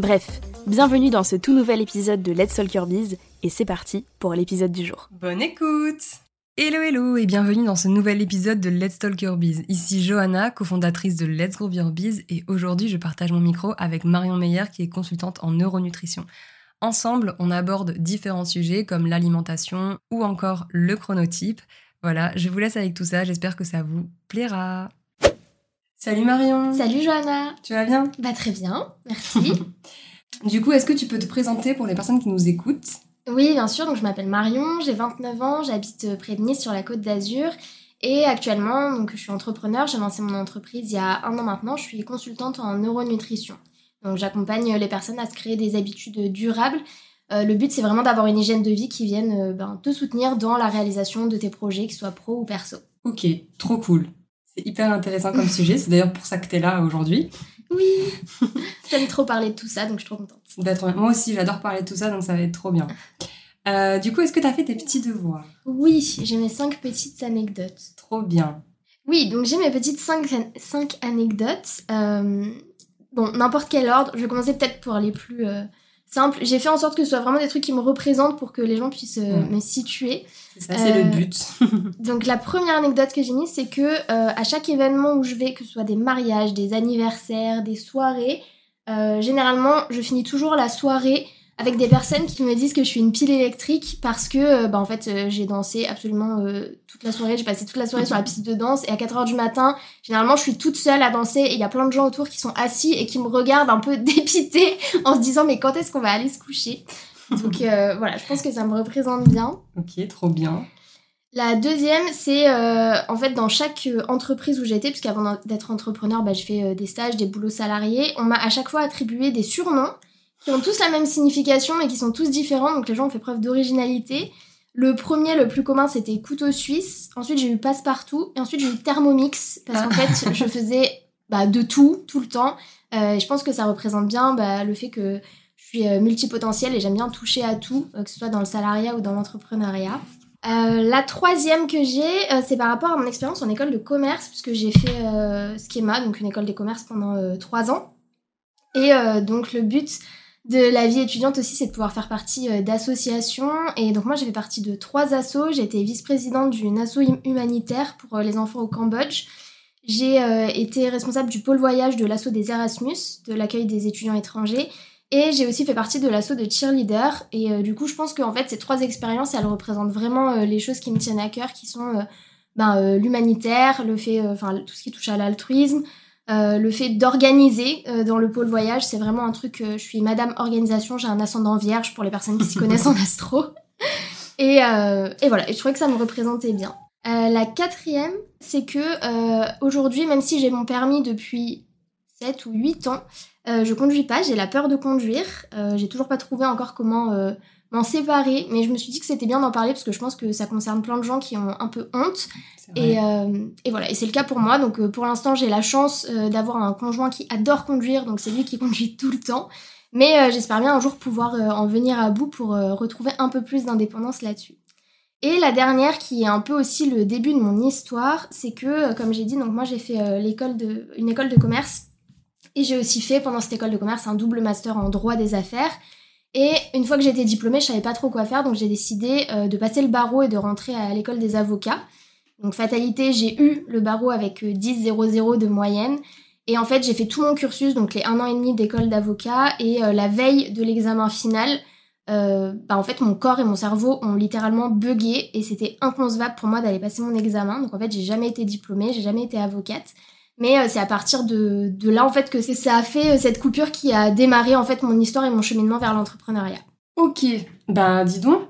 Bref, bienvenue dans ce tout nouvel épisode de Let's Talk Your Biz et c'est parti pour l'épisode du jour. Bonne écoute Hello hello et bienvenue dans ce nouvel épisode de Let's Talk Your Biz. Ici Johanna, cofondatrice de Let's Grow Your Biz et aujourd'hui je partage mon micro avec Marion Meyer qui est consultante en neuronutrition. Ensemble, on aborde différents sujets comme l'alimentation ou encore le chronotype. Voilà, je vous laisse avec tout ça, j'espère que ça vous plaira. Salut Marion Salut Johanna Tu vas bien? Bah très bien, merci. du coup, est-ce que tu peux te présenter pour les personnes qui nous écoutent? Oui, bien sûr, donc je m'appelle Marion, j'ai 29 ans, j'habite près de Nice sur la côte d'Azur. Et actuellement, donc, je suis entrepreneur, j'ai lancé mon entreprise il y a un an maintenant, je suis consultante en neuronutrition. Donc j'accompagne les personnes à se créer des habitudes durables. Euh, le but, c'est vraiment d'avoir une hygiène de vie qui vienne euh, ben, te soutenir dans la réalisation de tes projets, qu'ils soient pro ou perso. Ok, trop cool. C'est hyper intéressant comme sujet. C'est d'ailleurs pour ça que tu es là aujourd'hui. Oui, j'aime trop parler de tout ça, donc je suis trop contente. D'être... Moi aussi, j'adore parler de tout ça, donc ça va être trop bien. Euh, du coup, est-ce que tu as fait tes petits devoirs? Oui, j'ai mes cinq petites anecdotes. Trop bien. Oui, donc j'ai mes petites cinq, cinq anecdotes. Euh, bon, n'importe quel ordre. Je vais commencer peut-être pour les plus euh, simples. J'ai fait en sorte que ce soit vraiment des trucs qui me représentent pour que les gens puissent me situer. C'est ça, c'est le but. donc la première anecdote que j'ai mise, c'est que à chaque événement où je vais, que ce soit des mariages, des anniversaires, des soirées, généralement, je finis toujours la soirée avec des personnes qui me disent que je suis une pile électrique parce que bah en fait j'ai dansé absolument toute la soirée, j'ai passé toute la soirée sur la piste de danse et à 4h du matin, généralement je suis toute seule à danser et il y a plein de gens autour qui sont assis et qui me regardent un peu dépité en se disant mais quand est-ce qu'on va aller se coucher? Donc voilà, je pense que ça me représente bien. OK, trop bien. La deuxième, c'est en fait dans chaque entreprise où j'ai été, puisqu'avant d'être entrepreneur, bah, je fais des stages, des boulots salariés, on m'a à chaque fois attribué des surnoms qui ont tous la même signification mais qui sont tous différents, donc les gens ont fait preuve d'originalité. Le premier, le plus commun, c'était couteau suisse. Ensuite, j'ai eu passe-partout. Et ensuite, j'ai eu thermomix. Parce qu'en fait, je faisais bah, de tout, tout le temps. Euh, et je pense que ça représente bien bah, le fait que je suis euh, multipotentielle et j'aime bien toucher à tout, euh, que ce soit dans le salariat ou dans l'entrepreneuriat. la troisième que j'ai, c'est par rapport à mon expérience en école de commerce, puisque j'ai fait Schema, donc une école de commerce pendant trois ans. Et donc, le but de la vie étudiante aussi, c'est de pouvoir faire partie d'associations. Et donc moi, j'ai fait partie de trois assos. J'ai été vice-présidente d'une asso humanitaire pour les enfants au Cambodge. J'ai été responsable du pôle voyage de l'asso des Erasmus, de l'accueil des étudiants étrangers. Et j'ai aussi fait partie de l'asso de cheerleader. Et du coup, je pense qu'en fait, ces trois expériences, elles représentent vraiment les choses qui me tiennent à cœur, qui sont ben, l'humanitaire, le fait, enfin tout ce qui touche à l'altruisme, euh, le fait d'organiser euh, dans le pôle voyage, c'est vraiment un truc. je suis Madame Organisation, j'ai un ascendant vierge pour les personnes qui s'y connaissent en astro. Et, euh, et, voilà, et je trouvais que ça me représentait bien. la quatrième, c'est que aujourd'hui, même si j'ai mon permis depuis 7 ou 8 ans, je conduis pas, j'ai la peur de conduire. j'ai toujours pas trouvé encore comment m'en séparer, mais je me suis dit que c'était bien d'en parler parce que je pense que ça concerne plein de gens qui ont un peu honte. Et, euh, et, voilà, et c'est le cas pour moi. Donc euh, pour l'instant, j'ai la chance euh, d'avoir un conjoint qui adore conduire, donc c'est lui qui conduit tout le temps. Mais j'espère bien un jour pouvoir en venir à bout pour retrouver un peu plus d'indépendance là-dessus. Et la dernière, qui est un peu aussi le début de mon histoire, c'est que, comme j'ai dit, donc moi j'ai fait l'école de, une école de commerce et j'ai aussi fait pendant cette école de commerce un double master en droit des affaires. Et une fois que j'étais diplômée, je savais pas trop quoi faire, donc j'ai décidé euh, de passer le barreau et de rentrer à l'école des avocats. Donc fatalité, j'ai eu le barreau avec 10,00 euh, de moyenne. Et en fait, j'ai fait tout mon cursus, donc les un an et demi d'école d'avocat. Et euh, la veille de l'examen final, bah, en fait mon corps et mon cerveau ont littéralement bugué et c'était inconcevable pour moi d'aller passer mon examen. Donc en fait j'ai jamais été diplômée, j'ai jamais été avocate. Mais euh, c'est à partir de, là en fait que ça a fait euh, cette coupure qui a démarré en fait mon histoire et mon cheminement vers l'entrepreneuriat. Ok, ben dis donc.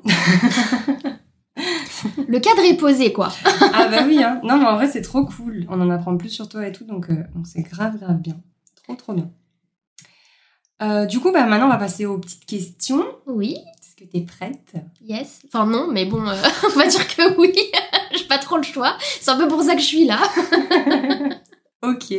Le cadre est posé quoi. ah bah oui, hein. non mais en vrai c'est trop cool. On en apprend plus sur toi et tout, donc c'est grave grave bien. Trop trop bien. Euh, du coup, bah, maintenant, on va passer aux petites questions. Oui. Est-ce que tu es prête? Yes. Enfin, non, mais bon, euh, on va dire que oui. J'ai pas trop le choix. C'est un peu pour ça que je suis là. Ok.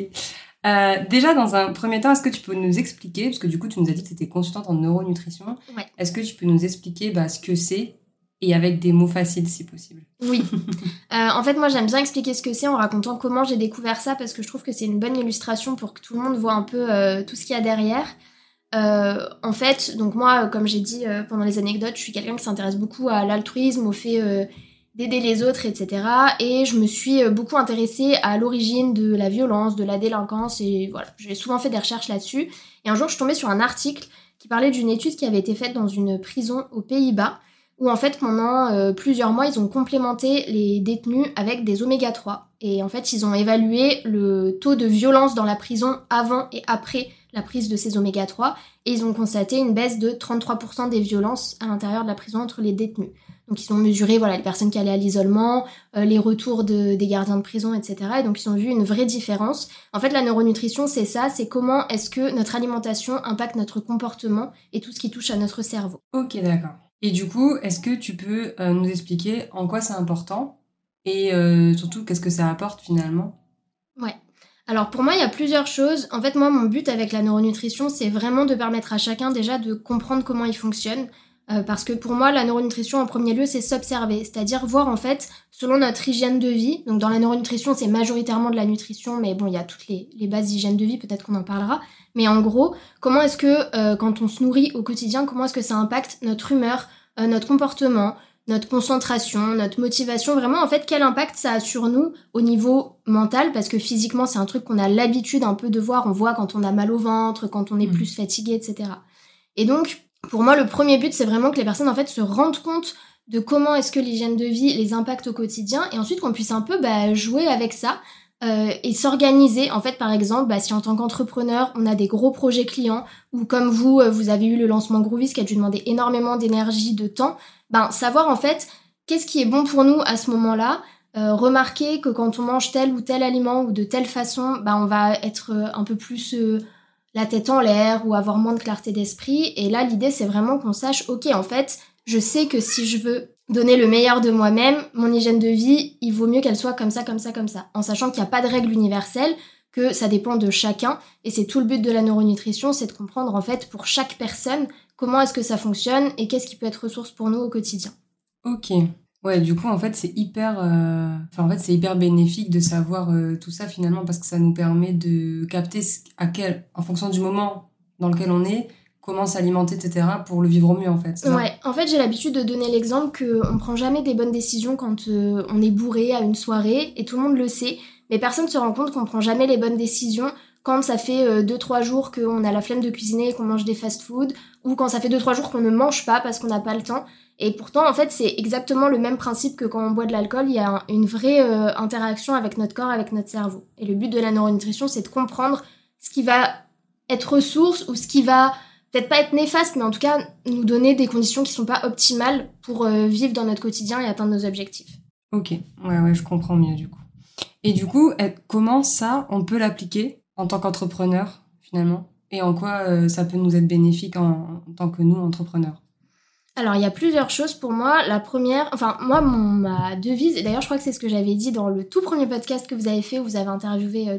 Euh, déjà, dans un premier temps, est-ce que tu peux nous expliquer, parce que du coup, tu nous as dit que tu étais consultante en neuronutrition, ouais. est-ce que tu peux nous expliquer bah, ce que c'est et avec des mots faciles si possible? Oui. en fait, moi, j'aime bien expliquer ce que c'est en racontant comment j'ai découvert ça parce que je trouve que c'est une bonne illustration pour que tout le monde voit un peu tout ce qu'il y a derrière. Euh, en fait, donc moi, comme j'ai dit euh, pendant les anecdotes, je suis quelqu'un qui s'intéresse beaucoup à l'altruisme, au fait euh, d'aider les autres, etc. Et je me suis beaucoup intéressée à l'origine de la violence, de la délinquance, et voilà, j'ai souvent fait des recherches là-dessus. Et un jour, je suis sur un article qui parlait d'une étude qui avait été faite dans une prison aux Pays-Bas, où en fait, pendant plusieurs mois, ils ont complémenté les détenus avec des oméga 3. Et en fait, ils ont évalué le taux de violence dans la prison avant et après la prise de ces oméga 3 et ils ont constaté une baisse de 33% des violences à l'intérieur de la prison entre les détenus. Donc ils ont mesuré voilà, les personnes qui allaient à l'isolement, euh, les retours des gardiens de prison, etc. Et donc ils ont vu une vraie différence. En fait, la neuronutrition, c'est ça, c'est comment est-ce que notre alimentation impacte notre comportement et tout ce qui touche à notre cerveau. Ok, d'accord. Et du coup, est-ce que tu peux euh, nous expliquer en quoi c'est important et euh, surtout qu'est-ce que ça apporte finalement? Ouais. Alors pour moi, il y a plusieurs choses. En fait, moi, mon but avec la neuronutrition, c'est vraiment de permettre à chacun déjà de comprendre comment il fonctionne. Euh, parce que pour moi, la neuronutrition, en premier lieu, c'est s'observer, c'est-à-dire voir en fait, selon notre hygiène de vie, donc dans la neuronutrition, c'est majoritairement de la nutrition, mais bon, il y a toutes les, bases d'hygiène de vie, peut-être qu'on en parlera, mais en gros, comment est-ce que euh, quand on se nourrit au quotidien, comment est-ce que ça impacte notre humeur, euh, notre comportement, notre concentration, notre motivation, vraiment en fait quel impact ça a sur nous au niveau mental? Parce que physiquement c'est un truc qu'on a l'habitude un peu de voir, on voit quand on a mal au ventre, quand on est mm. plus fatigué, etc. Et donc pour moi le premier but c'est vraiment que les personnes en fait se rendent compte de comment est-ce que l'hygiène de vie les impacte au quotidien et ensuite qu'on puisse un peu bah, jouer avec ça euh, et s'organiser. En fait, par exemple, bah, si en tant qu'entrepreneur, on a des gros projets clients, ou comme vous, euh, vous avez eu le lancement Groovis qui a dû demander énormément d'énergie, de temps, ben, savoir en fait qu'est-ce qui est bon pour nous à ce moment-là, euh, remarquer que quand on mange tel ou tel aliment ou de telle façon, ben, on va être un peu plus la tête en l'air ou avoir moins de clarté d'esprit. Et là, l'idée, c'est vraiment qu'on sache, ok, en fait, je sais que si je veux donner le meilleur de moi-même, mon hygiène de vie, il vaut mieux qu'elle soit comme ça, comme ça, comme ça. En sachant qu'il n'y a pas de règle universelle, que ça dépend de chacun. Et c'est tout le but de la neuronutrition, c'est de comprendre en fait pour chaque personne comment est-ce que ça fonctionne et qu'est-ce qui peut être ressource pour nous au quotidien. Ok. Ouais, du coup, en fait, c'est hyper, euh, enfin, en fait, c'est hyper bénéfique de savoir euh, tout ça finalement parce que ça nous permet de capter à quel, en fonction du moment dans lequel on est, comment s'alimenter, etc., pour le vivre au mieux, en fait. Ouais, en fait, j'ai l'habitude de donner l'exemple qu'on prend jamais des bonnes décisions quand euh, on est bourré à une soirée, et tout le monde le sait, mais personne ne se rend compte qu'on prend jamais les bonnes décisions quand ça fait 2-3 euh, jours qu'on a la flemme de cuisiner et qu'on mange des fast-food, ou quand ça fait 2-3 jours qu'on ne mange pas parce qu'on n'a pas le temps. Et pourtant, en fait, c'est exactement le même principe que quand on boit de l'alcool, il y a une vraie euh, interaction avec notre corps, avec notre cerveau. Et le but de la neuronutrition, c'est de comprendre ce qui va être ressource ou ce qui va peut-être pas être néfaste, mais en tout cas nous donner des conditions qui sont pas optimales pour euh, vivre dans notre quotidien et atteindre nos objectifs. Ok, ouais, ouais, je comprends mieux du coup. Et du coup, comment ça, on peut l'appliquer en tant qu'entrepreneur finalement? Et en quoi euh, ça peut nous être bénéfique en, tant que nous, entrepreneurs? Alors, il y a plusieurs choses pour moi. La première, enfin, moi, mon, ma devise, et d'ailleurs, je crois que c'est ce que j'avais dit dans le tout premier podcast que vous avez fait, où vous avez interviewé euh,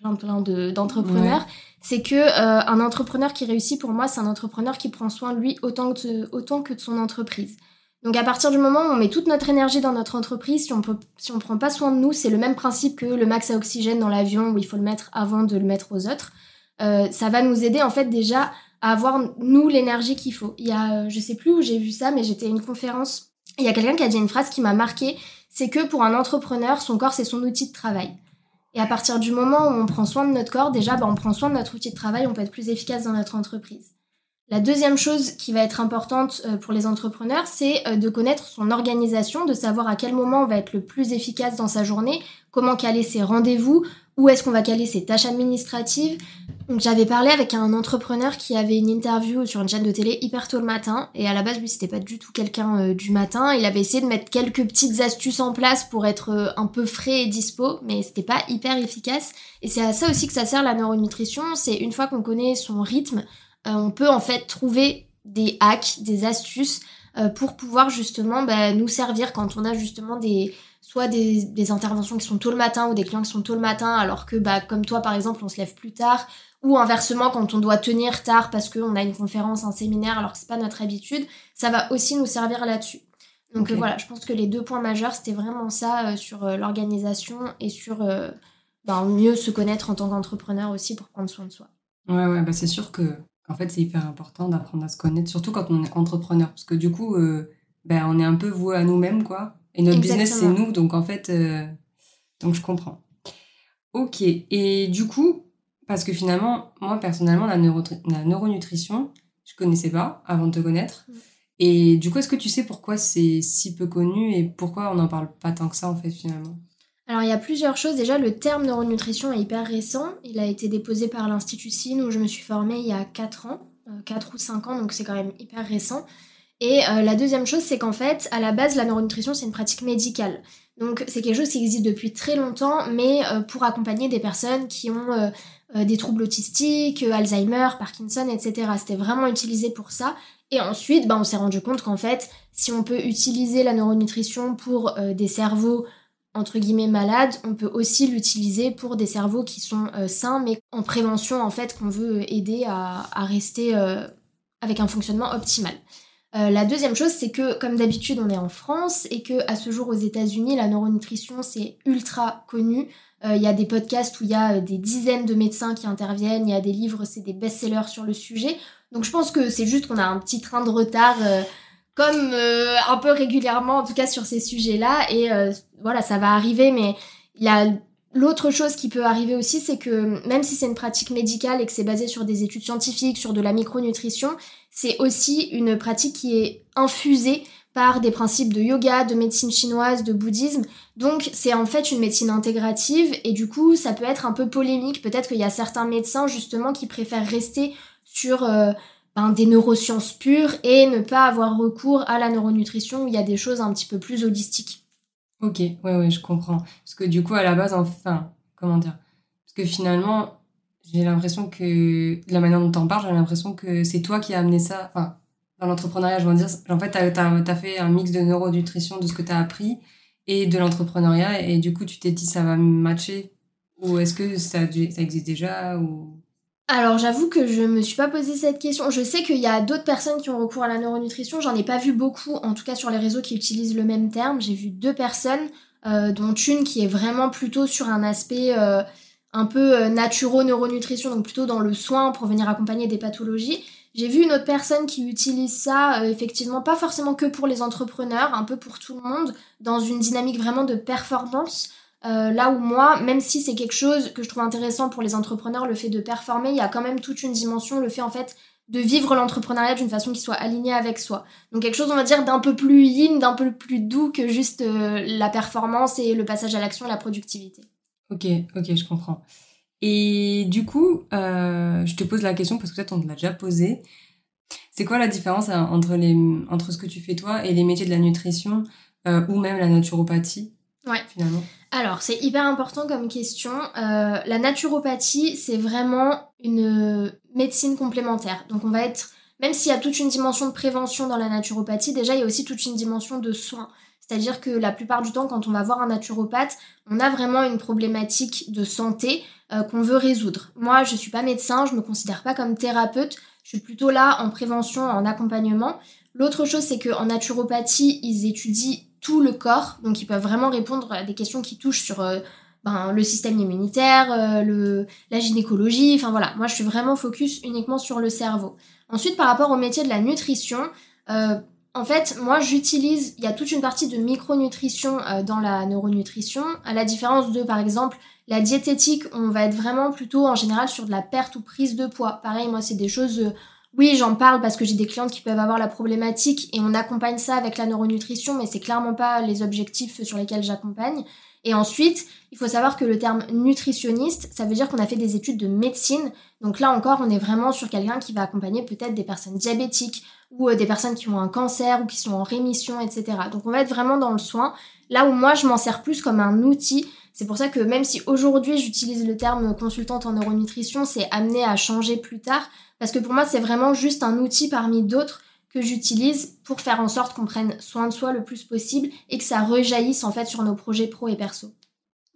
plein, plein d'entrepreneurs c'est que euh, un entrepreneur qui réussit pour moi, c'est un entrepreneur qui prend soin de lui autant que, autant que de son entreprise. Donc à partir du moment où on met toute notre énergie dans notre entreprise, si on peut, si on prend pas soin de nous, c'est le même principe que le max à oxygène dans l'avion où il faut le mettre avant de le mettre aux autres. Euh, ça va nous aider en fait déjà avoir nous l'énergie qu'il faut. Il y a, euh, je sais plus où j'ai vu ça, mais j'étais à une conférence. Il y a quelqu'un qui a dit une phrase qui m'a marqué, c'est que pour un entrepreneur, son corps c'est son outil de travail. Et à partir du moment où on prend soin de notre corps, déjà, bah, on prend soin de notre outil de travail, on peut être plus efficace dans notre entreprise. La deuxième chose qui va être importante euh, pour les entrepreneurs, c'est euh, de connaître son organisation, de savoir à quel moment on va être le plus efficace dans sa journée, comment caler ses rendez-vous, où est-ce qu'on va caler ses tâches administratives. Donc j'avais parlé avec un entrepreneur qui avait une interview sur une chaîne de télé hyper tôt le matin et à la base lui c'était pas du tout quelqu'un euh, du matin. Il avait essayé de mettre quelques petites astuces en place pour être un peu frais et dispo, mais c'était pas hyper efficace. Et c'est à ça aussi que ça sert la neuronutrition. C'est une fois qu'on connaît son rythme, euh, on peut en fait trouver des hacks, des astuces euh, pour pouvoir justement bah, nous servir quand on a justement des soit des, interventions qui sont tôt le matin ou des clients qui sont tôt le matin alors que bah, comme toi par exemple on se lève plus tard ou inversement quand on doit tenir tard parce qu'on a une conférence, un séminaire alors que c'est pas notre habitude, ça va aussi nous servir là-dessus. Donc voilà, je pense que les deux points majeurs c'était vraiment ça euh, sur l'organisation et sur bah, mieux se connaître en tant qu'entrepreneur aussi pour prendre soin de soi. Ouais, ouais, bah c'est sûr que en fait, c'est hyper important d'apprendre à se connaître, surtout quand on est entrepreneur, parce que du coup, euh, ben, on est un peu voué à nous-mêmes, quoi. Et notre business, c'est nous, donc en fait, euh, donc je comprends. Ok, et du coup, parce que finalement, moi personnellement, la, la neuronutrition, je connaissais pas avant de te connaître. Mm. Et du coup, est-ce que tu sais pourquoi c'est si peu connu et pourquoi on n'en parle pas tant que ça, en fait, finalement? Alors il y a plusieurs choses. Déjà, le terme neuronutrition est hyper récent. Il a été déposé par l'Institut CIN où je me suis formée il y a 4 ans, 4 euh, ou 5 ans, donc c'est quand même hyper récent. Et euh, la deuxième chose, c'est qu'en fait, à la base, la neuronutrition, c'est une pratique médicale. Donc c'est quelque chose qui existe depuis très longtemps, mais euh, pour accompagner des personnes qui ont des troubles autistiques, Alzheimer, Parkinson, etc. C'était vraiment utilisé pour ça. Et ensuite, bah, on s'est rendu compte qu'en fait, si on peut utiliser la neuronutrition pour des cerveaux entre guillemets malade, on peut aussi l'utiliser pour des cerveaux qui sont euh, sains, mais en prévention en fait qu'on veut aider à, rester euh, avec un fonctionnement optimal. Euh, la deuxième chose, c'est que comme d'habitude, on est en France et que à ce jour aux États-Unis, la neuronutrition c'est ultra connu. Il y a des podcasts où il y a des dizaines de médecins qui interviennent, il y a des livres, c'est des best-sellers sur le sujet. Donc je pense que c'est juste qu'on a un petit train de retard comme euh, un peu régulièrement, en tout cas sur ces sujets-là. Et euh, voilà, ça va arriver, mais l'autre chose qui peut arriver aussi, c'est que même si c'est une pratique médicale et que c'est basé sur des études scientifiques, sur de la micronutrition, c'est aussi une pratique qui est infusée par des principes de yoga, de médecine chinoise, de bouddhisme. Donc c'est en fait une médecine intégrative et du coup ça peut être un peu polémique. Peut-être qu'il y a certains médecins justement qui préfèrent rester sur euh, ben, des neurosciences pures et ne pas avoir recours à la neuronutrition où il y a des choses un petit peu plus holistiques. Ok, ouais, ouais, je comprends. Parce que du coup, à la base, enfin, comment dire? Parce que finalement, j'ai l'impression que, la manière dont t'en parles, j'ai l'impression que c'est toi qui as amené ça, enfin, dans l'entrepreneuriat, je veux dire, en fait, t'as as, fait un mix de neuronutrition, de ce que t'as appris, et de l'entrepreneuriat, et du coup, tu t'es dit, ça va matcher Ou est-ce que ça, existe déjà. Alors j'avoue que je me suis pas posé cette question. Je sais qu'il y a d'autres personnes qui ont recours à la neuronutrition. J'en ai pas vu beaucoup, en tout cas sur les réseaux qui utilisent le même terme. J'ai vu deux personnes, euh, dont une qui est vraiment plutôt sur un aspect euh, un peu euh, naturo-neuronutrition, donc plutôt dans le soin pour venir accompagner des pathologies. J'ai vu une autre personne qui utilise ça, effectivement, pas forcément que pour les entrepreneurs, un peu pour tout le monde, dans une dynamique vraiment de performance. Euh, là où moi, même si c'est quelque chose que je trouve intéressant pour les entrepreneurs, le fait de performer, il y a quand même toute une dimension, le fait en fait de vivre l'entrepreneuriat d'une façon qui soit alignée avec soi. Donc quelque chose, on va dire, d'un peu plus yin, d'un peu plus doux que juste euh, la performance et le passage à l'action et la productivité. Ok, ok, je comprends. Et du coup, euh, je te pose la question parce que peut-être on te l'a déjà posé. C'est quoi la différence hein, entre, les, entre ce que tu fais toi et les métiers de la nutrition ou même la naturopathie Ouais. Finalement? Alors, c'est hyper important comme question. Euh, la naturopathie, c'est vraiment une médecine complémentaire. Donc, on va être, même s'il y a toute une dimension de prévention dans la naturopathie, déjà, il y a aussi toute une dimension de soins. C'est-à-dire que la plupart du temps, quand on va voir un naturopathe, on a vraiment une problématique de santé euh, qu'on veut résoudre. Moi, je suis pas médecin, je me considère pas comme thérapeute. Je suis plutôt là en prévention, en accompagnement. L'autre chose, c'est qu'en naturopathie, ils étudient tout le corps. Donc ils peuvent vraiment répondre à des questions qui touchent sur euh, ben, le système immunitaire, euh, la gynécologie. Enfin voilà, moi je suis vraiment focus uniquement sur le cerveau. Ensuite, par rapport au métier de la nutrition, euh, en fait, moi j'utilise, il y a toute une partie de micronutrition dans la neuronutrition, à la différence de par exemple la diététique, on va être vraiment plutôt en général sur de la perte ou prise de poids. Pareil, moi c'est des choses oui, j'en parle parce que j'ai des clientes qui peuvent avoir la problématique et on accompagne ça avec la neuronutrition, mais c'est clairement pas les objectifs sur lesquels j'accompagne. Et ensuite, il faut savoir que le terme nutritionniste, ça veut dire qu'on a fait des études de médecine. Donc là encore, on est vraiment sur quelqu'un qui va accompagner peut-être des personnes diabétiques ou euh, des personnes qui ont un cancer ou qui sont en rémission, etc. Donc on va être vraiment dans le soin. Là où moi, je m'en sers plus comme un outil. C'est pour ça que même si aujourd'hui j'utilise le terme consultante en neuronutrition, c'est amené à changer plus tard. Parce que pour moi, c'est vraiment juste un outil parmi d'autres que j'utilise pour faire en sorte qu'on prenne soin de soi le plus possible et que ça rejaillisse en fait sur nos projets pro et perso.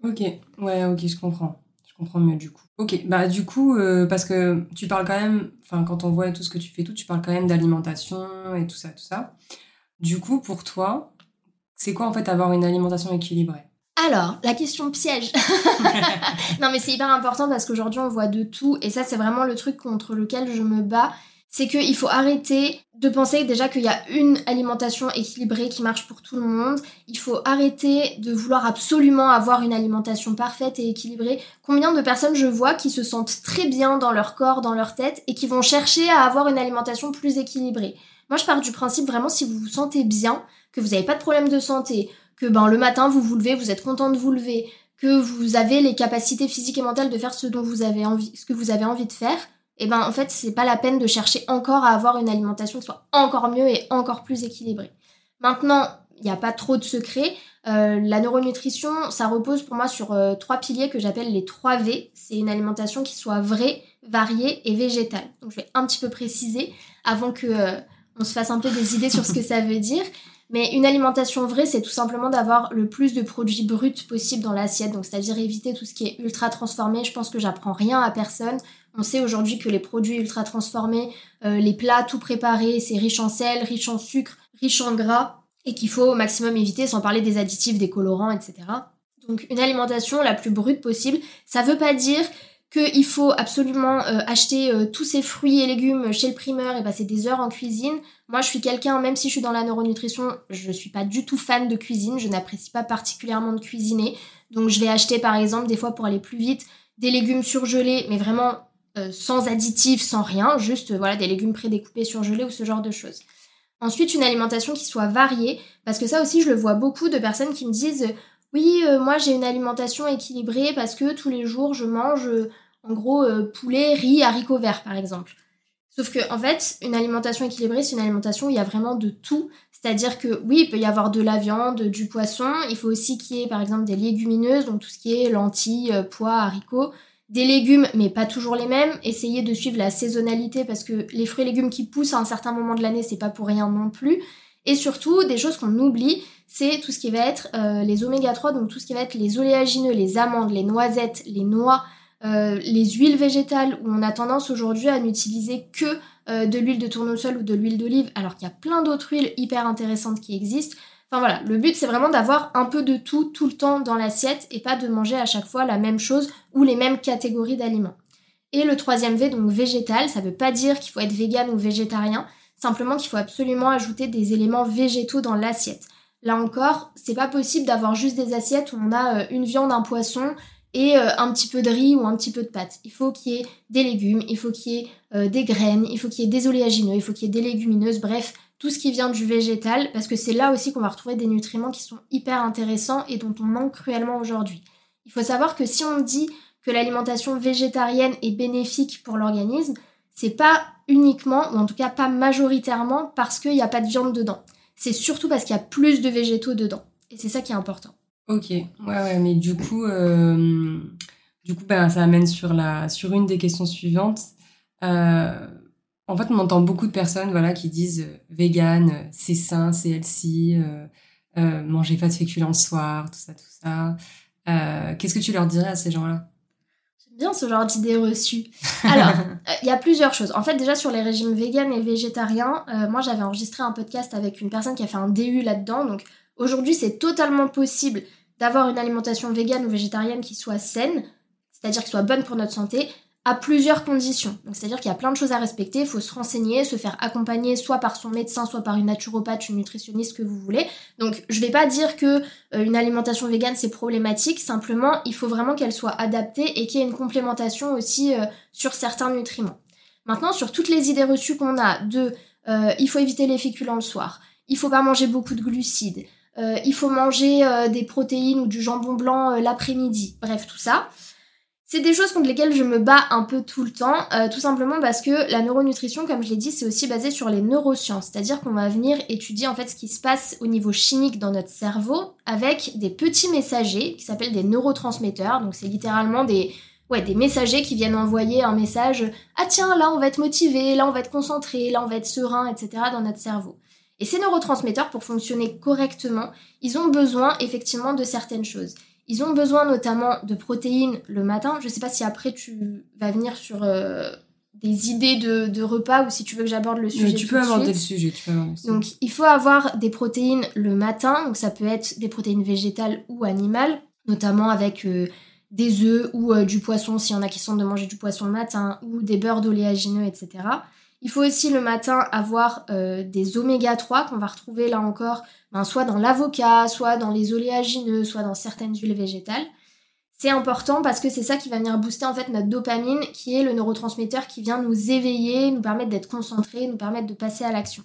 Ok, ouais, ok, je comprends. Comprends mieux du coup. Ok, bah du coup, euh, parce que tu parles quand même, enfin quand on voit tout ce que tu fais, tout, tu parles quand même d'alimentation et tout ça, tout ça. Du coup, pour toi, c'est quoi en fait avoir une alimentation équilibrée? Alors, la question piège. non, mais c'est hyper important parce qu'aujourd'hui, on voit de tout. Et ça, c'est vraiment le truc contre lequel je me bats. C'est qu'il faut arrêter de penser déjà qu'il y a une alimentation équilibrée qui marche pour tout le monde. Il faut arrêter de vouloir absolument avoir une alimentation parfaite et équilibrée. Combien de personnes je vois qui se sentent très bien dans leur corps, dans leur tête, et qui vont chercher à avoir une alimentation plus équilibrée? Moi, je pars du principe vraiment si vous vous sentez bien, que vous n'avez pas de problème de santé, que ben, le matin vous vous levez, vous êtes content de vous lever, que vous avez les capacités physiques et mentales de faire ce dont vous avez ce que vous avez envie de faire, et eh ben en fait c'est pas la peine de chercher encore à avoir une alimentation qui soit encore mieux et encore plus équilibrée. Maintenant, il n'y a pas trop de secrets. Euh, la neuronutrition, ça repose pour moi sur euh, trois piliers que j'appelle les 3 V. C'est une alimentation qui soit vraie, variée et végétale. Donc je vais un petit peu préciser avant que euh, se fasse un peu des idées sur ce que ça veut dire. Mais une alimentation vraie, c'est tout simplement d'avoir le plus de produits bruts possible dans l'assiette. Donc, c'est-à-dire éviter tout ce qui est ultra transformé. Je pense que j'apprends rien à personne. On sait aujourd'hui que les produits ultra transformés, euh, les plats tout préparés, c'est riche en sel, riche en sucre, riche en gras, et qu'il faut au maximum éviter, sans parler des additifs, des colorants, etc. Donc, une alimentation la plus brute possible, ça veut pas dire qu'il faut absolument euh, acheter euh, tous ces fruits et légumes chez le primeur et passer des heures en cuisine. Moi, je suis quelqu'un, même si je suis dans la neuronutrition, je ne suis pas du tout fan de cuisine, je n'apprécie pas particulièrement de cuisiner. Donc, je vais acheter, par exemple, des fois pour aller plus vite, des légumes surgelés, mais vraiment euh, sans additifs, sans rien, juste voilà des légumes prédécoupés surgelés ou ce genre de choses. Ensuite, une alimentation qui soit variée, parce que ça aussi, je le vois beaucoup de personnes qui me disent oui, euh, moi j'ai une alimentation équilibrée parce que tous les jours je mange euh, en gros poulet, riz, haricots verts par exemple. Sauf que en fait, une alimentation équilibrée, c'est une alimentation où il y a vraiment de tout. C'est-à-dire que oui, il peut y avoir de la viande, du poisson. Il faut aussi qu'il y ait par exemple des légumineuses, donc tout ce qui est lentilles, pois, haricots. Des légumes, mais pas toujours les mêmes. Essayez de suivre la saisonnalité parce que les fruits et légumes qui poussent à un certain moment de l'année, c'est pas pour rien non plus. Et surtout, des choses qu'on oublie, c'est tout ce qui va être euh, les oméga 3, donc tout ce qui va être les oléagineux, les amandes, les noisettes, les noix, euh, les huiles végétales, où on a tendance aujourd'hui à n'utiliser que euh, de l'huile de tournesol ou de l'huile d'olive, alors qu'il y a plein d'autres huiles hyper intéressantes qui existent. Enfin voilà, le but c'est vraiment d'avoir un peu de tout tout le temps dans l'assiette et pas de manger à chaque fois la même chose ou les mêmes catégories d'aliments. Et le troisième V, donc végétal, ça veut pas dire qu'il faut être vegan ou végétarien, Simplement qu'il faut absolument ajouter des éléments végétaux dans l'assiette. Là encore, c'est pas possible d'avoir juste des assiettes où on a euh, une viande, un poisson et euh, un petit peu de riz ou un petit peu de pâtes. Il faut qu'il y ait des légumes, il faut qu'il y ait euh, des graines, il faut qu'il y ait des oléagineux, il faut qu'il y ait des légumineuses, bref, tout ce qui vient du végétal, parce que c'est là aussi qu'on va retrouver des nutriments qui sont hyper intéressants et dont on manque cruellement aujourd'hui. Il faut savoir que si on dit que l'alimentation végétarienne est bénéfique pour l'organisme, c'est pas uniquement, ou en tout cas pas majoritairement, parce qu'il n'y a pas de viande dedans. C'est surtout parce qu'il y a plus de végétaux dedans. Et c'est ça qui est important. Ok, ouais, ouais, mais du coup, euh, du coup ben, ça amène sur, la, sur une des questions suivantes. Euh, en fait, on entend beaucoup de personnes voilà, qui disent euh, vegan, c'est sain, c'est healthy, euh, mangez pas de féculents le soir, tout ça, tout ça. Qu'est-ce que tu leur dirais à ces gens-là? Bien ce genre d'idées reçues. Alors, euh, il y a plusieurs choses. En fait, déjà sur les régimes véganes et végétariens, euh, moi j'avais enregistré un podcast avec une personne qui a fait un DU là-dedans. Donc aujourd'hui, c'est totalement possible d'avoir une alimentation végane ou végétarienne qui soit saine, c'est-à-dire qui soit bonne pour notre santé, à plusieurs conditions. c'est-à-dire qu'il y a plein de choses à respecter, il faut se renseigner, se faire accompagner soit par son médecin, soit par une naturopathe, une nutritionniste que vous voulez. Donc je vais pas dire que euh, une alimentation végane c'est problématique, simplement il faut vraiment qu'elle soit adaptée et qu'il y ait une complémentation aussi euh, sur certains nutriments. Maintenant, sur toutes les idées reçues qu'on a de euh, il faut éviter les féculents le soir, il faut pas manger beaucoup de glucides, il faut manger des protéines ou du jambon blanc l'après-midi, bref, tout ça. C'est des choses contre lesquelles je me bats un peu tout le temps, tout simplement parce que la neuronutrition, comme je l'ai dit, c'est aussi basé sur les neurosciences, c'est-à-dire qu'on va venir étudier en fait ce qui se passe au niveau chimique dans notre cerveau avec des petits messagers qui s'appellent des neurotransmetteurs, donc c'est littéralement des, ouais, des messagers qui viennent envoyer un message Ah tiens, là on va être motivé, là on va être concentré, là on va être serein, etc. dans notre cerveau. Et ces neurotransmetteurs, pour fonctionner correctement, ils ont besoin effectivement de certaines choses. Ils ont besoin notamment de protéines le matin. Je ne sais pas si après tu vas venir sur euh, des idées de, repas ou si tu veux que j'aborde le sujet. tu peux aborder le sujet. Tu peux aborder le sujet. Donc il faut avoir des protéines le matin. Donc ça peut être des protéines végétales ou animales, notamment avec euh, des œufs ou euh, du poisson s'il y en a qui sont de manger du poisson le matin ou des beurres d'oléagineux, etc. Il faut aussi le matin avoir euh, des oméga 3 qu'on va retrouver là encore ben, soit dans l'avocat, soit dans les oléagineux, soit dans certaines huiles végétales. C'est important parce que c'est ça qui va venir booster notre dopamine qui est le neurotransmetteur qui vient nous éveiller, nous permettre d'être concentrés, nous permettre de passer à l'action.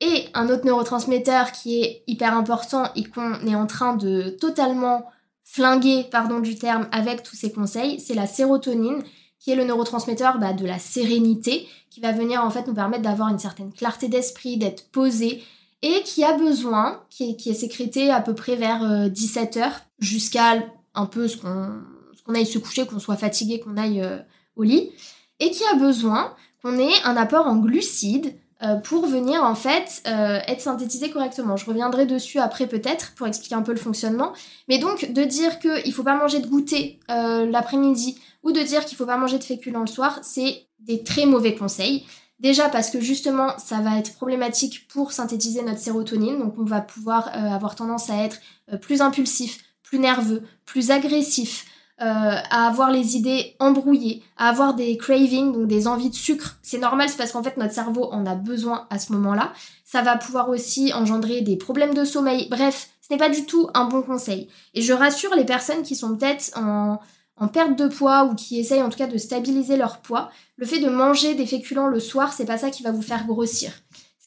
Et un autre neurotransmetteur qui est hyper important et qu'on est en train de totalement flinguer, pardon du terme, avec tous ces conseils, c'est la sérotonine, qui est le neurotransmetteur bah, de la sérénité, qui va venir en fait nous permettre d'avoir une certaine clarté d'esprit, d'être posé, et qui a besoin, qui est, sécrété à peu près vers 17h, euh, jusqu'à un peu ce qu'on aille se coucher, qu'on soit fatigué, qu'on aille euh, au lit, et qui a besoin qu'on ait un apport en glucides, pour venir en fait euh, être synthétisé correctement. Je reviendrai dessus après peut-être pour expliquer un peu le fonctionnement. Mais donc de dire qu'il ne faut pas manger de goûter euh, l'après-midi ou de dire qu'il ne faut pas manger de féculents le soir, c'est des très mauvais conseils. Déjà parce que justement ça va être problématique pour synthétiser notre sérotonine, donc on va pouvoir avoir tendance à être plus impulsif, plus nerveux, plus agressif, euh, à avoir les idées embrouillées, à avoir des cravings, donc des envies de sucre. C'est normal, c'est parce qu'en fait notre cerveau en a besoin à ce moment-là. Ça va pouvoir aussi engendrer des problèmes de sommeil. Bref, ce n'est pas du tout un bon conseil. Et je rassure les personnes qui sont peut-être en, en perte de poids ou qui essayent en tout cas de stabiliser leur poids. Le fait de manger des féculents le soir, c'est pas ça qui va vous faire grossir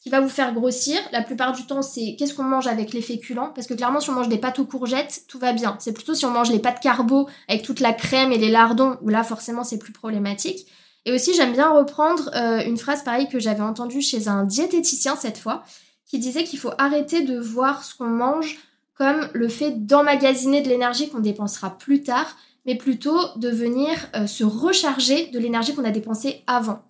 qui va vous faire grossir, la plupart du temps, c'est qu'est-ce qu'on mange avec les féculents? Parce que clairement, si on mange des pâtes aux courgettes, tout va bien. C'est plutôt si on mange les pâtes carbo avec toute la crème et les lardons, où là, forcément, c'est plus problématique. Et aussi, j'aime bien reprendre euh, une phrase pareille que j'avais entendue chez un diététicien cette fois, qui disait qu'il faut arrêter de voir ce qu'on mange comme le fait d'emmagasiner de l'énergie qu'on dépensera plus tard, mais plutôt de venir euh, se recharger de l'énergie qu'on a dépensée avant.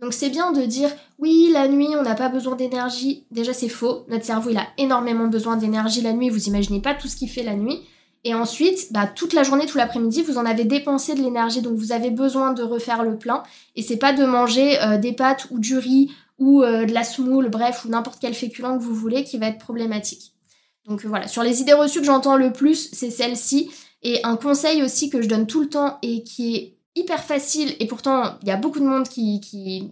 Donc c'est bien de dire oui, la nuit, on n'a pas besoin d'énergie. Déjà, c'est faux. Notre cerveau, il a énormément besoin d'énergie la nuit. Vous imaginez pas tout ce qu'il fait la nuit. Et ensuite, bah, toute la journée, tout l'après-midi, vous en avez dépensé de l'énergie, donc vous avez besoin de refaire le plein. Et c'est pas de manger euh, des pâtes ou du riz ou euh, de la semoule, bref, ou n'importe quel féculent que vous voulez qui va être problématique. Donc voilà, sur les idées reçues que j'entends le plus, c'est celle-ci. Et un conseil aussi que je donne tout le temps et qui est hyper facile et pourtant il y a beaucoup de monde qui,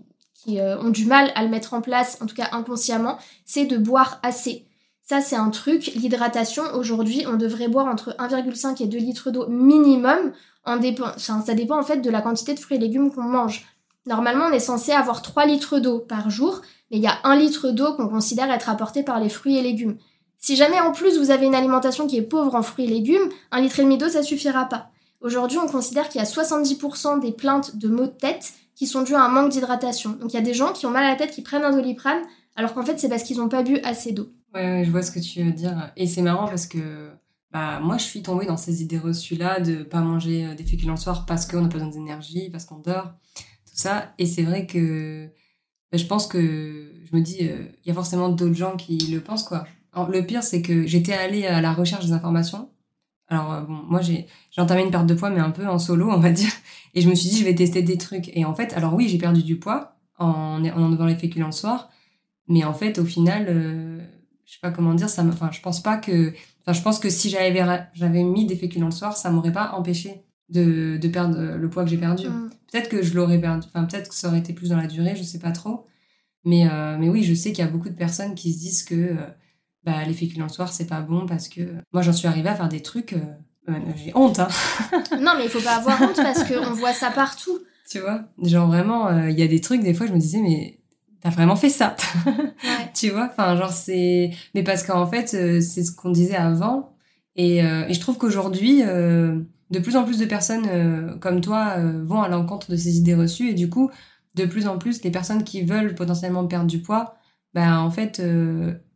euh, ont du mal à le mettre en place, en tout cas inconsciemment, c'est de boire assez. Ça c'est un truc, l'hydratation aujourd'hui on devrait boire entre 1,5 et 2 litres d'eau minimum, en dépend, ça dépend en fait de la quantité de fruits et légumes qu'on mange. Normalement on est censé avoir 3 litres d'eau par jour, mais il y a 1 litre d'eau qu'on considère être apporté par les fruits et légumes. Si jamais en plus vous avez une alimentation qui est pauvre en fruits et légumes, un litre et demi d'eau ça suffira pas. Aujourd'hui, on considère qu'il y a 70% des plaintes de maux de tête qui sont dues à un manque d'hydratation. Donc il y a des gens qui ont mal à la tête qui prennent un doliprane, alors qu'en fait c'est parce qu'ils n'ont pas bu assez d'eau. Ouais, je vois ce que tu veux dire. Et c'est marrant parce que bah, moi je suis tombée dans ces idées reçues-là de pas manger euh, des féculents le soir parce qu'on n'a pas besoin d'énergie, parce qu'on dort, tout ça. Et c'est vrai que bah, je pense que je me dis, euh, il y a forcément d'autres gens qui le pensent quoi. le pire c'est que j'étais allée à la recherche des informations alors, euh, bon, moi, j'ai entamé une perte de poids, mais un peu en solo, on va dire. Et je me suis dit, je vais tester des trucs. Et en fait, alors oui, j'ai perdu du poids en, en enlevant les féculents le soir. Mais en fait, au final, euh, je sais pas comment dire, ça enfin, je pense pas que. Enfin, je pense que si j'avais mis des féculents le soir, ça m'aurait pas empêché de, de, perdre le poids que j'ai perdu. Mm. Peut-être que je l'aurais perdu. Enfin, peut-être que ça aurait été plus dans la durée, je sais pas trop. Mais, euh, mais oui, je sais qu'il y a beaucoup de personnes qui se disent que bah, les féculents le soir, c'est pas bon parce que moi, j'en suis arrivée à faire des trucs. Euh, j'ai honte, hein. non, mais il faut pas avoir honte parce qu'on voit ça partout. tu vois? Genre vraiment, euh, il y a des trucs, des fois, je me disais, mais t'as vraiment fait ça? Tu vois? Enfin, genre, c'est. Mais parce qu'en fait, euh, c'est ce qu'on disait avant. Et, euh, et je trouve qu'aujourd'hui, de plus en plus de personnes comme toi vont à l'encontre de ces idées reçues. Et du coup, de plus en plus, les personnes qui veulent potentiellement perdre du poids, ben, en fait,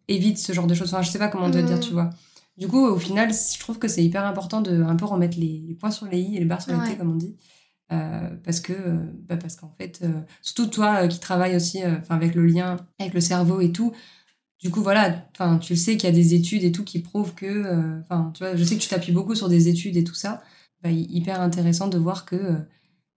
évitent ce genre de choses. Enfin, je sais pas comment te dire, mm. tu vois. Du coup, au final, je trouve que c'est hyper important de un peu remettre les, points sur les i et les barres sur les t, comme on dit. Euh, parce que euh, bah parce qu'en fait euh, surtout toi qui travailles aussi avec le lien avec le cerveau et tout du coup voilà enfin tu sais qu'il y a des études et tout qui prouvent que enfin tu vois je sais que tu t'appuies beaucoup sur des études et tout ça bah, hyper intéressant de voir que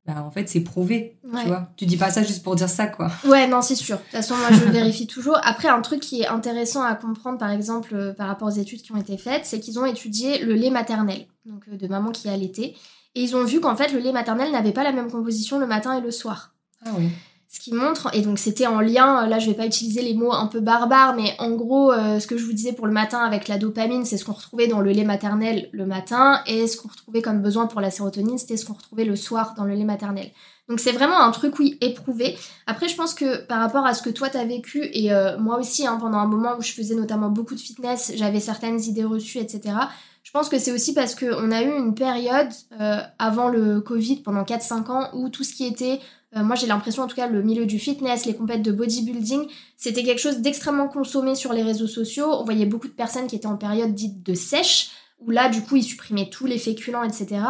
bah, en fait, c'est prouvé, tu vois. Tu dis pas ça juste pour dire ça, quoi. Ouais, non, c'est sûr. De toute façon, moi, je vérifie toujours. Après, un truc qui est intéressant à comprendre, par exemple, euh, par rapport aux études qui ont été faites, c'est qu'ils ont étudié le lait maternel, donc euh, de maman qui a allaité. Et ils ont vu qu'en fait, le lait maternel n'avait pas la même composition le matin et le soir. Ah oui. Ce qui montre, et donc c'était en lien, euh, là je vais pas utiliser les mots un peu barbares, mais en gros, ce que je vous disais pour le matin avec la dopamine, c'est ce qu'on retrouvait dans le lait maternel le matin, et ce qu'on retrouvait comme besoin pour la sérotonine, c'était ce qu'on retrouvait le soir dans le lait maternel. Donc c'est vraiment un truc, oui, éprouvé. Après, je pense que par rapport à ce que toi t'as vécu, et euh, moi aussi, hein, pendant un moment où je faisais notamment beaucoup de fitness, j'avais certaines idées reçues, etc. Je pense que c'est aussi parce qu'on a eu une période euh, avant le Covid, pendant 4-5 ans, où tout ce qui était euh, moi j'ai l'impression en tout cas le milieu du fitness, les compètes de bodybuilding, c'était quelque chose d'extrêmement consommé sur les réseaux sociaux. On voyait beaucoup de personnes qui étaient en période dite de sèche, où là du coup ils supprimaient tous les féculents, etc.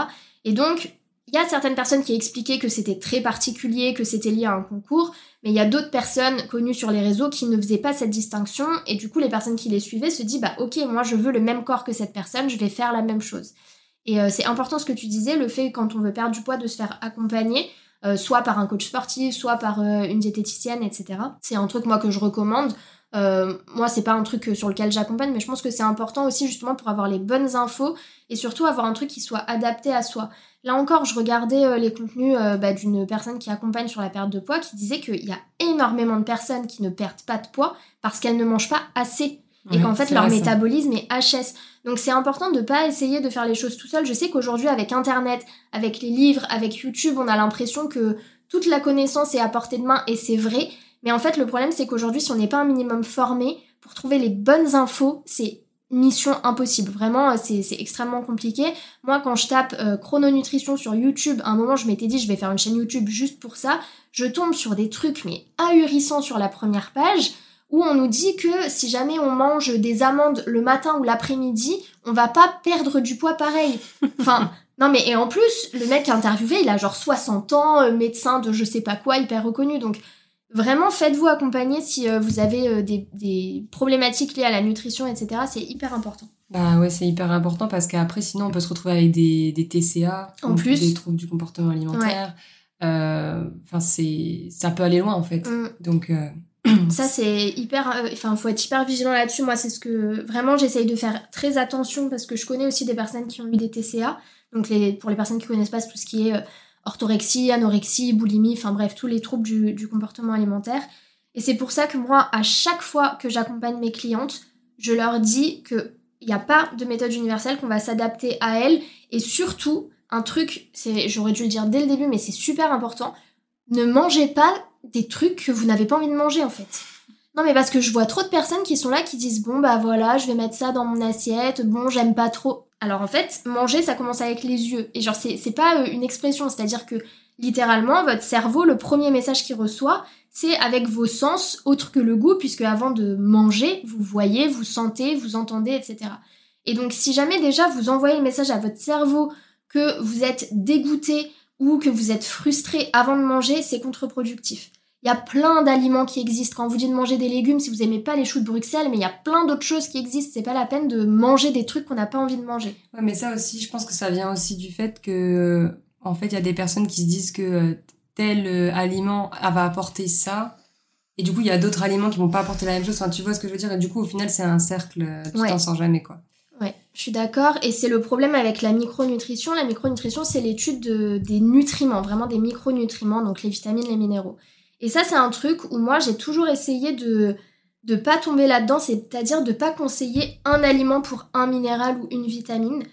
Et donc il y a certaines personnes qui expliquaient que c'était très particulier, que c'était lié à un concours, mais il y a d'autres personnes connues sur les réseaux qui ne faisaient pas cette distinction, et du coup les personnes qui les suivaient se disent bah ok moi je veux le même corps que cette personne, je vais faire la même chose. Et euh, c'est important ce que tu disais, le fait quand on veut perdre du poids de se faire accompagner, euh, soit par un coach sportif, soit par euh, une diététicienne, etc. C'est un truc moi que je recommande. Euh, moi, c'est pas un truc sur lequel j'accompagne, mais je pense que c'est important aussi justement pour avoir les bonnes infos et surtout avoir un truc qui soit adapté à soi. Là encore, je regardais les contenus bah, d'une personne qui accompagne sur la perte de poids qui disait qu'il y a énormément de personnes qui ne perdent pas de poids parce qu'elles ne mangent pas assez et qu'en fait leur métabolisme est HS. Donc c'est important de ne pas essayer de faire les choses tout seul. Je sais qu'aujourd'hui avec internet, avec les livres, avec YouTube, on a l'impression que toute la connaissance est à portée de main et c'est vrai, mais en fait le problème c'est qu'aujourd'hui si on n'est pas un minimum formé pour trouver les bonnes infos, c'est mission impossible. Vraiment, c'est extrêmement compliqué. Moi, quand je tape euh, chrononutrition sur YouTube, à un moment, je m'étais dit, je vais faire une chaîne YouTube juste pour ça. Je tombe sur des trucs, mais ahurissants sur la première page où on nous dit que si jamais on mange des amandes le matin ou l'après-midi, on va pas perdre du poids pareil. Enfin, non mais et en plus, le mec interviewé, il a genre 60 ans, euh, médecin de je sais pas quoi, hyper reconnu. Donc vraiment, faites-vous accompagner si euh, vous avez euh, des, problématiques liées à la nutrition, etc. C'est hyper important. Bah ouais, c'est hyper important parce qu'après, sinon, on peut se retrouver avec des, des TCA, en plus, des troubles du comportement alimentaire. Enfin, c'est ça peut aller loin en fait. Mm. Donc ça c'est hyper euh, enfin faut être hyper vigilant là-dessus. Moi c'est ce que vraiment j'essaye de faire très attention parce que je connais aussi des personnes qui ont eu des TCA donc les, pour les personnes qui connaissent pas tout ce qui est euh, orthorexie anorexie boulimie enfin bref tous les troubles du, comportement alimentaire. Et c'est pour ça que moi à chaque fois que j'accompagne mes clientes je leur dis que il n'y a pas de méthode universelle qu'on va s'adapter à elles. Et surtout un truc c'est j'aurais dû le dire dès le début mais c'est super important. Ne mangez pas des trucs que vous n'avez pas envie de manger en fait. Non mais parce que je vois trop de personnes qui sont là qui disent bon bah voilà je vais mettre ça dans mon assiette, bon j'aime pas trop. Alors en fait manger ça commence avec les yeux et genre c'est pas euh, une expression c'est à dire que littéralement votre cerveau le premier message qu'il reçoit c'est avec vos sens autres que le goût puisque avant de manger vous voyez, vous sentez, vous entendez etc. Et donc si jamais déjà vous envoyez le message à votre cerveau que vous êtes dégoûté ou que vous êtes frustré avant de manger, c'est contre-productif. Il y a plein d'aliments qui existent. Quand on vous dit de manger des légumes, si vous aimez pas les choux de Bruxelles, mais il y a plein d'autres choses qui existent. C'est pas la peine de manger des trucs qu'on n'a pas envie de manger. Ouais, mais ça aussi, je pense que ça vient aussi du fait que, en fait, il y a des personnes qui se disent que euh, tel euh, aliment va apporter ça. Et du coup, il y a d'autres aliments qui vont pas apporter la même chose. Enfin, tu vois ce que je veux dire? Et du coup, au final, c'est un cercle, euh, tu t'en sens jamais, quoi. Ouais, je suis d'accord. Et c'est le problème avec la micronutrition. La micronutrition, c'est l'étude de, des nutriments, vraiment des micronutriments, donc les vitamines, les minéraux. Et ça, c'est un truc où moi, j'ai toujours essayé de ne pas tomber là-dedans, c'est-à-dire de pas conseiller un aliment pour un minéral ou une vitamine.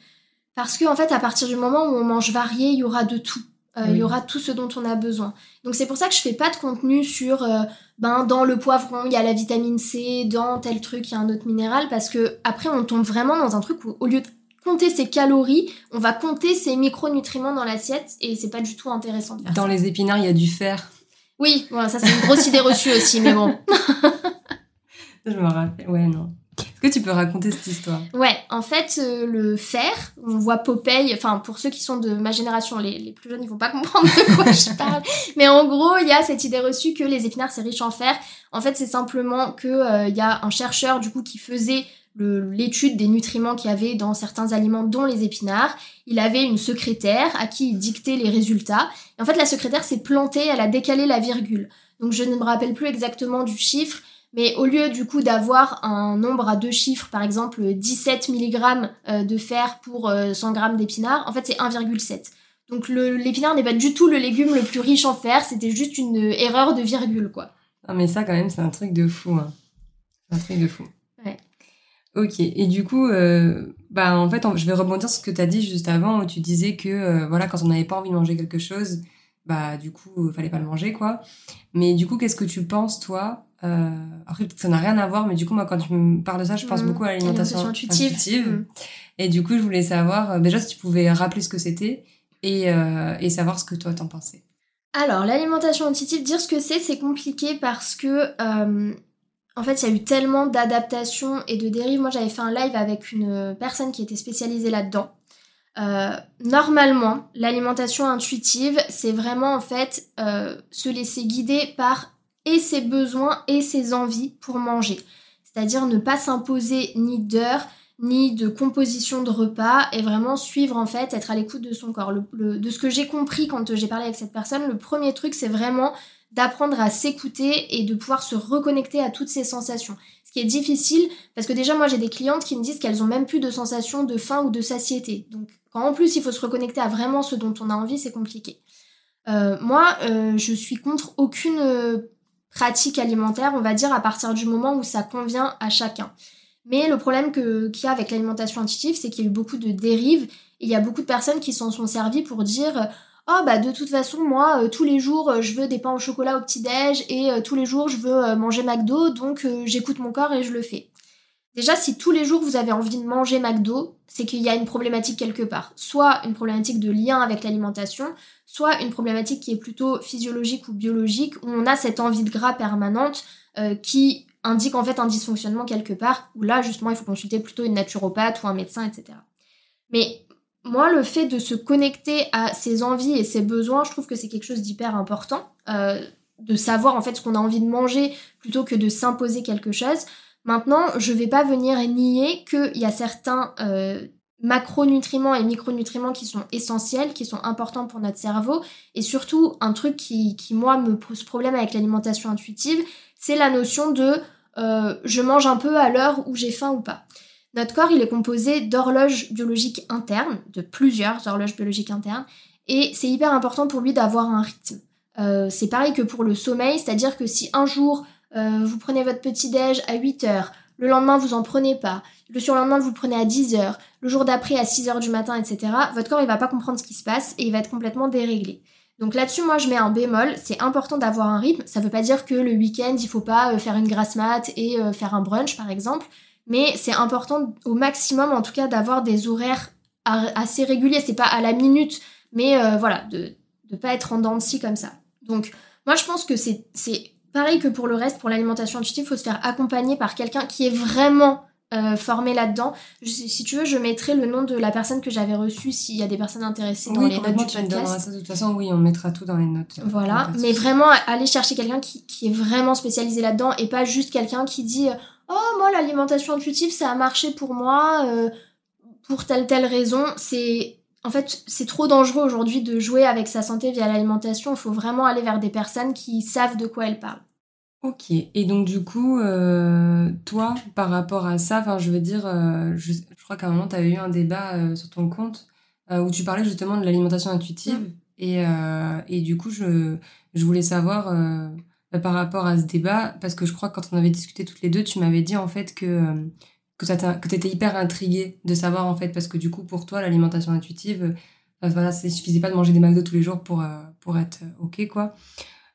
Parce qu'en en fait, à partir du moment où on mange varié, il y aura de tout. euh, il y aura tout ce dont on a besoin. Donc c'est pour ça que je fais pas de contenu sur euh, ben dans le poivron il y a la vitamine C, dans tel truc il y a un autre minéral parce que après on tombe vraiment dans un truc où au lieu de compter ses calories, on va compter ses micronutriments dans l'assiette et c'est pas du tout intéressant. dans les épinards il y a du fer. Oui, ça c'est une grosse idée reçue aussi, mais bon. je me rappelle, ouais non. Est-ce que tu peux raconter cette histoire? Ouais, en fait, euh, le fer, on voit Popeye, enfin pour ceux qui sont de ma génération, les, les plus jeunes, ils vont pas comprendre de quoi je parle, mais en gros, il y a cette idée reçue que les épinards c'est riche en fer. En fait, c'est simplement que euh, il y a un chercheur du coup qui faisait l'étude des nutriments qu'il y avait dans certains aliments, dont les épinards. Il avait une secrétaire à qui il dictait les résultats. Et en fait, la secrétaire s'est plantée, elle a décalé la virgule. Donc je ne me rappelle plus exactement du chiffre, mais au lieu du coup d'avoir un nombre à deux chiffres, par exemple 17 mg euh, de fer pour 100 euh, g d'épinards, en fait c'est 1,7. Donc l'épinard n'est pas du tout le légume le plus riche en fer, c'était juste une erreur de virgule quoi. Ah mais ça quand même c'est un truc de fou. Hein. Un truc de fou. Ok, et du coup, euh, bah en fait, je vais rebondir sur ce que tu as dit juste avant, où tu disais que voilà, quand on n'avait pas envie de manger quelque chose, bah du coup, il fallait pas le manger, quoi. Mais du coup, qu'est-ce que tu penses, toi, euh, après, ça n'a rien à voir, mais du coup, moi, quand tu me parles de ça, je pense mmh. beaucoup à l'alimentation intuitive. Mmh. Et du coup, je voulais savoir, euh, déjà, si tu pouvais rappeler ce que c'était et, euh, et savoir ce que toi t'en pensais. Alors, l'alimentation intuitive, dire ce que c'est, c'est compliqué parce que, en fait, il y a eu tellement d'adaptations et de dérives. Moi, j'avais fait un live avec une personne qui était spécialisée là-dedans. normalement, l'alimentation intuitive, c'est vraiment en fait se laisser guider par et ses besoins et ses envies pour manger. C'est-à-dire ne pas s'imposer ni d'heure, ni de composition de repas et vraiment suivre en fait, être à l'écoute de son corps. de ce que j'ai compris quand j'ai parlé avec cette personne, le premier truc c'est vraiment d'apprendre à s'écouter et de pouvoir se reconnecter à toutes ces sensations. Ce qui est difficile parce que déjà moi j'ai des clientes qui me disent qu'elles ont même plus de sensation de faim ou de satiété. Donc quand en plus il faut se reconnecter à vraiment ce dont on a envie, c'est compliqué. Euh, moi, euh, je suis contre aucune pratique alimentaire, on va dire, à partir du moment où ça convient à chacun. Mais le problème qu'il y a avec l'alimentation intuitive, c'est qu'il y a eu beaucoup de dérives et il y a beaucoup de personnes qui s'en sont servies pour dire Oh bah de toute façon moi euh, tous les jours euh, je veux des pains au chocolat au petit-déj et euh, tous les jours je veux manger McDo donc j'écoute mon corps et je le fais. Déjà si tous les jours vous avez envie de manger McDo, c'est qu'il y a une problématique quelque part. Soit une problématique de lien avec l'alimentation, soit une problématique qui est plutôt physiologique ou biologique, où on a cette envie de gras permanente qui indique en fait un dysfonctionnement quelque part, où là justement il faut consulter plutôt une naturopathe ou un médecin, etc. Mais moi, le fait de se connecter à ses envies et ses besoins, je trouve que c'est quelque chose d'hyper important, euh, de savoir en fait ce qu'on a envie de manger plutôt que de s'imposer quelque chose. Maintenant, je vais pas venir nier qu'il y a certains euh, macronutriments et micronutriments qui sont essentiels, qui sont importants pour notre cerveau. Et surtout, un truc qui, moi, me pose problème avec l'alimentation intuitive, c'est la notion de euh, je mange un peu à l'heure où j'ai faim ou pas. Notre corps, il est composé d'horloges biologiques internes, de plusieurs horloges biologiques internes, et c'est hyper important pour lui d'avoir un rythme. Euh, c'est pareil que pour le sommeil, c'est-à-dire que si un jour euh, vous prenez votre petit-déj à 8 heures, le lendemain vous en prenez pas, le surlendemain vous prenez à 10 heures, le jour d'après à 6 heures du matin, etc., votre corps il va pas comprendre ce qui se passe et il va être complètement déréglé. Donc là-dessus, moi je mets un bémol, c'est important d'avoir un rythme, ça veut pas dire que le week-end il faut pas euh, faire une grasse mat et euh, faire un brunch par exemple, mais c'est important au maximum en tout cas d'avoir des horaires assez réguliers, c'est pas à la minute, mais euh, voilà, de ne pas être en dents de comme ça. Donc moi je pense que c'est pareil que pour le reste, pour l'alimentation intuitive, il faut se faire accompagner par quelqu'un qui est vraiment euh, formé là-dedans. Si tu veux, je mettrai le nom de la personne que j'avais reçue s'il y a des personnes intéressées dans les notes du podcast. de toute façon, oui, on mettra tout dans les notes. Voilà, mais vraiment aller chercher quelqu'un qui, qui, est vraiment spécialisé là-dedans et pas juste quelqu'un qui dit Oh, moi, l'alimentation intuitive, ça a marché pour moi euh, pour telle telle raison. C'est en fait, c'est trop dangereux aujourd'hui de jouer avec sa santé via l'alimentation. Il faut vraiment aller vers des personnes qui savent de quoi elles parlent. Ok. Et donc, du coup, euh, toi, par rapport à ça, enfin, je veux dire, euh, je, crois qu'à un moment, tu avais eu un débat euh, sur ton compte où tu parlais justement de l'alimentation intuitive. Mm. Et, et, du coup, je, je voulais savoir par rapport à ce débat, parce que je crois que quand on avait discuté toutes les deux, tu m'avais dit en fait que que tu étais hyper intriguée de savoir en fait, parce que du coup pour toi l'alimentation intuitive, Enfin, voilà, ça suffisait pas de manger des McDo tous les jours pour, pour être OK, quoi.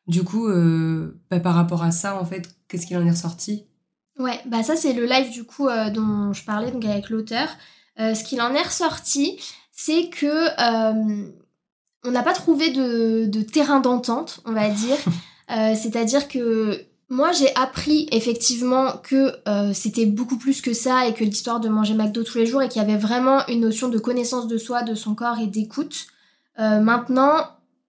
Du coup, bah, par rapport à ça, en fait, qu'est-ce qu'il en est ressorti? Ouais, bah ça c'est le live du coup dont je parlais donc avec l'auteur. ce qu'il en est ressorti, c'est que on n'a pas trouvé de, terrain d'entente, on va dire. Euh, c'est-à-dire que moi, j'ai appris effectivement que euh, c'était beaucoup plus que ça et que l'histoire de manger McDo tous les jours et qu'il y avait vraiment une notion de connaissance de soi, de son corps et d'écoute. Euh, maintenant,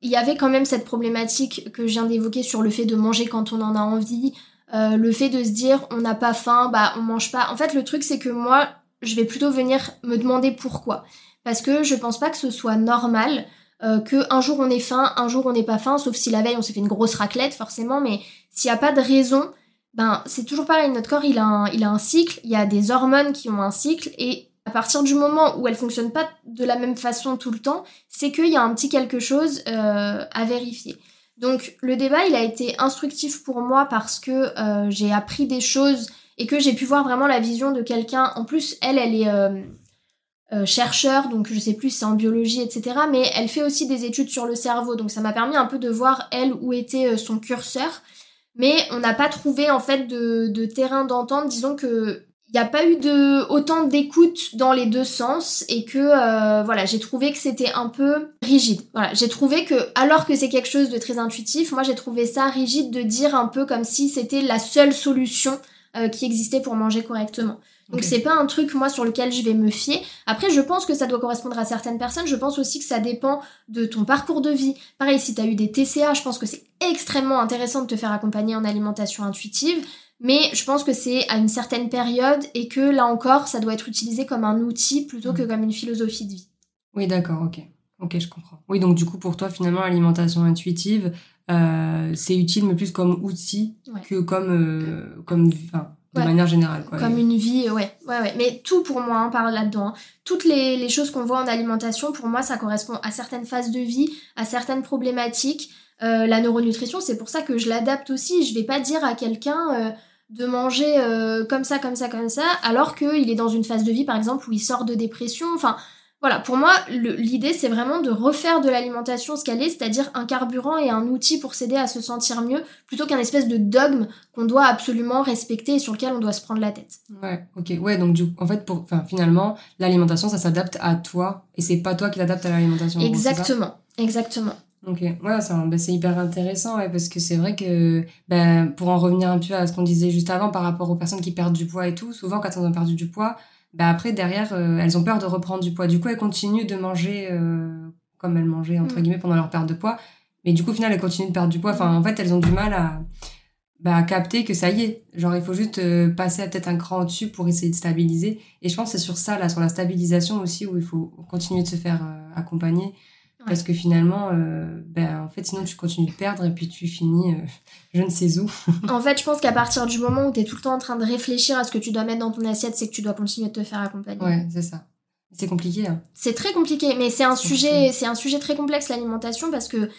il y avait quand même cette problématique que je viens d'évoquer sur le fait de manger quand on en a envie, le fait de se dire on n'a pas faim, bah on mange pas. En fait, le truc c'est que moi, je vais plutôt venir me demander pourquoi. Parce que je pense pas que ce soit normal euh, que un jour on est faim, un jour on n'est pas faim, sauf si la veille on s'est fait une grosse raclette forcément, mais s'il n'y a pas de raison, ben c'est toujours pareil, notre corps il a, un, il a un cycle, il y a des hormones qui ont un cycle, et à partir du moment où elles fonctionnent pas de la même façon tout le temps, c'est qu'il y a un petit quelque chose euh, à vérifier. Donc le débat il a été instructif pour moi parce que euh, j'ai appris des choses et que j'ai pu voir vraiment la vision de quelqu'un. En plus, elle, elle est, euh, chercheur, donc je sais plus c'est en biologie, etc. Mais elle fait aussi des études sur le cerveau, donc ça m'a permis un peu de voir elle où était euh, son curseur. Mais on n'a pas trouvé en fait de, terrain d'entente. Disons que il n'y a pas eu de autant d'écoute dans les deux sens et que euh, voilà j'ai trouvé que c'était un peu rigide voilà j'ai trouvé que alors que c'est quelque chose de très intuitif moi j'ai trouvé ça rigide de dire un peu comme si c'était la seule solution qui existait pour manger correctement donc c'est pas un truc moi sur lequel je vais me fier. Après je pense que ça doit correspondre à certaines personnes. Je pense aussi que ça dépend de ton parcours de vie. Pareil si tu as eu des TCA, je pense que c'est extrêmement intéressant de te faire accompagner en alimentation intuitive. Mais je pense que c'est à une certaine période et que là encore ça doit être utilisé comme un outil plutôt que mm. comme une philosophie de vie. Oui d'accord ok. Ok je comprends. Oui donc du coup pour toi finalement l'alimentation intuitive euh, c'est utile mais plus comme outil que comme euh, comme de manière générale. Quoi, Comme une vie, ouais, ouais, ouais. Mais tout pour moi, hein, par là-dedans. Hein. Toutes les, les, choses qu'on voit en alimentation, pour moi, ça correspond à certaines phases de vie, à certaines problématiques. Euh, la neuronutrition, c'est pour ça que je l'adapte aussi. Je vais pas dire à quelqu'un euh, de manger euh, comme ça, comme ça, comme ça, alors qu'il est dans une phase de vie, par exemple, où il sort de dépression. Enfin, voilà, pour moi, l'idée, c'est vraiment de refaire de l'alimentation ce qu'elle est, c'est-à-dire un carburant et un outil pour s'aider à se sentir mieux, plutôt qu'un espèce de dogme qu'on doit absolument respecter et sur lequel on doit se prendre la tête. Ouais, ok. Ouais, donc du, en fait, pour, finalement, l'alimentation, ça s'adapte à toi, et c'est pas toi qui l'adapte à l'alimentation. Exactement, exactement. Ok, ouais, bah, c'est hyper intéressant, ouais, parce que c'est vrai que, ben, pour en revenir un peu à ce qu'on disait juste avant par rapport aux personnes qui perdent du poids et tout, souvent quand on a perdu du poids, bah après derrière euh, elles ont peur de reprendre du poids. Du coup elles continuent de manger euh, comme elles mangeaient entre mm. guillemets pendant leur perte de poids, mais du coup au final elles continuent de perdre du poids. Enfin en fait elles ont du mal à, bah, capter que ça y est. Genre il faut juste euh, passer à peut-être un cran au-dessus pour essayer de stabiliser. Et je pense que c'est sur ça là, sur la stabilisation aussi où il faut continuer de se faire accompagner parce que finalement, euh, ben, en fait, sinon tu continues de perdre et puis tu finis euh, je ne sais où. en fait, je pense qu'à partir du moment où tu es tout le temps en train de réfléchir à ce que tu dois mettre dans ton assiette, c'est que tu dois continuer de te faire accompagner. Ouais, c'est ça. C'est compliqué. Hein. C'est très compliqué, mais c'est un sujet, c'est un sujet très complexe l'alimentation parce que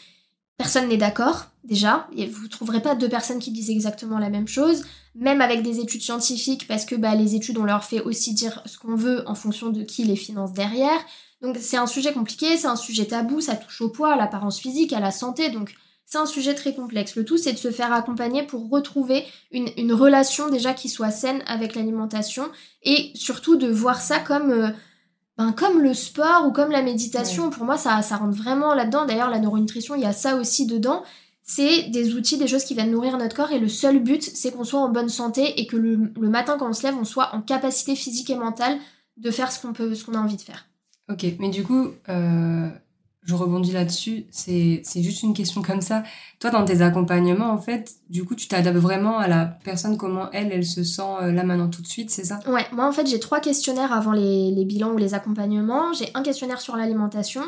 personne n'est d'accord déjà. Et vous trouverez pas deux personnes qui disent exactement la même chose, même avec des études scientifiques parce que bah, les études on leur fait aussi dire ce qu'on veut en fonction de qui les finance derrière. Donc c'est un sujet compliqué, c'est un sujet tabou, ça touche au poids, à l'apparence physique, à la santé, donc c'est un sujet très complexe. Le tout, c'est de se faire accompagner pour retrouver une, relation déjà qui soit saine avec l'alimentation et surtout de voir ça comme, euh, ben, comme le sport ou comme la méditation. Pour moi, ça, ça rentre vraiment là-dedans. D'ailleurs, la neuronutrition, il y a ça aussi dedans. C'est des outils, des choses qui viennent nourrir notre corps et le seul but, c'est qu'on soit en bonne santé et que le, matin, quand on se lève, on soit en capacité physique et mentale de faire ce qu'on peut, ce qu'on a envie de faire. Ok, mais du coup, euh, je rebondis là-dessus. C'est, juste une question comme ça. Toi, dans tes accompagnements, en fait, du coup, tu t'adaptes vraiment à la personne, comment elle, elle se sent euh, là maintenant tout de suite, c'est ça? Ouais, moi, en fait, j'ai trois questionnaires avant les, les bilans ou les accompagnements. J'ai un questionnaire sur l'alimentation,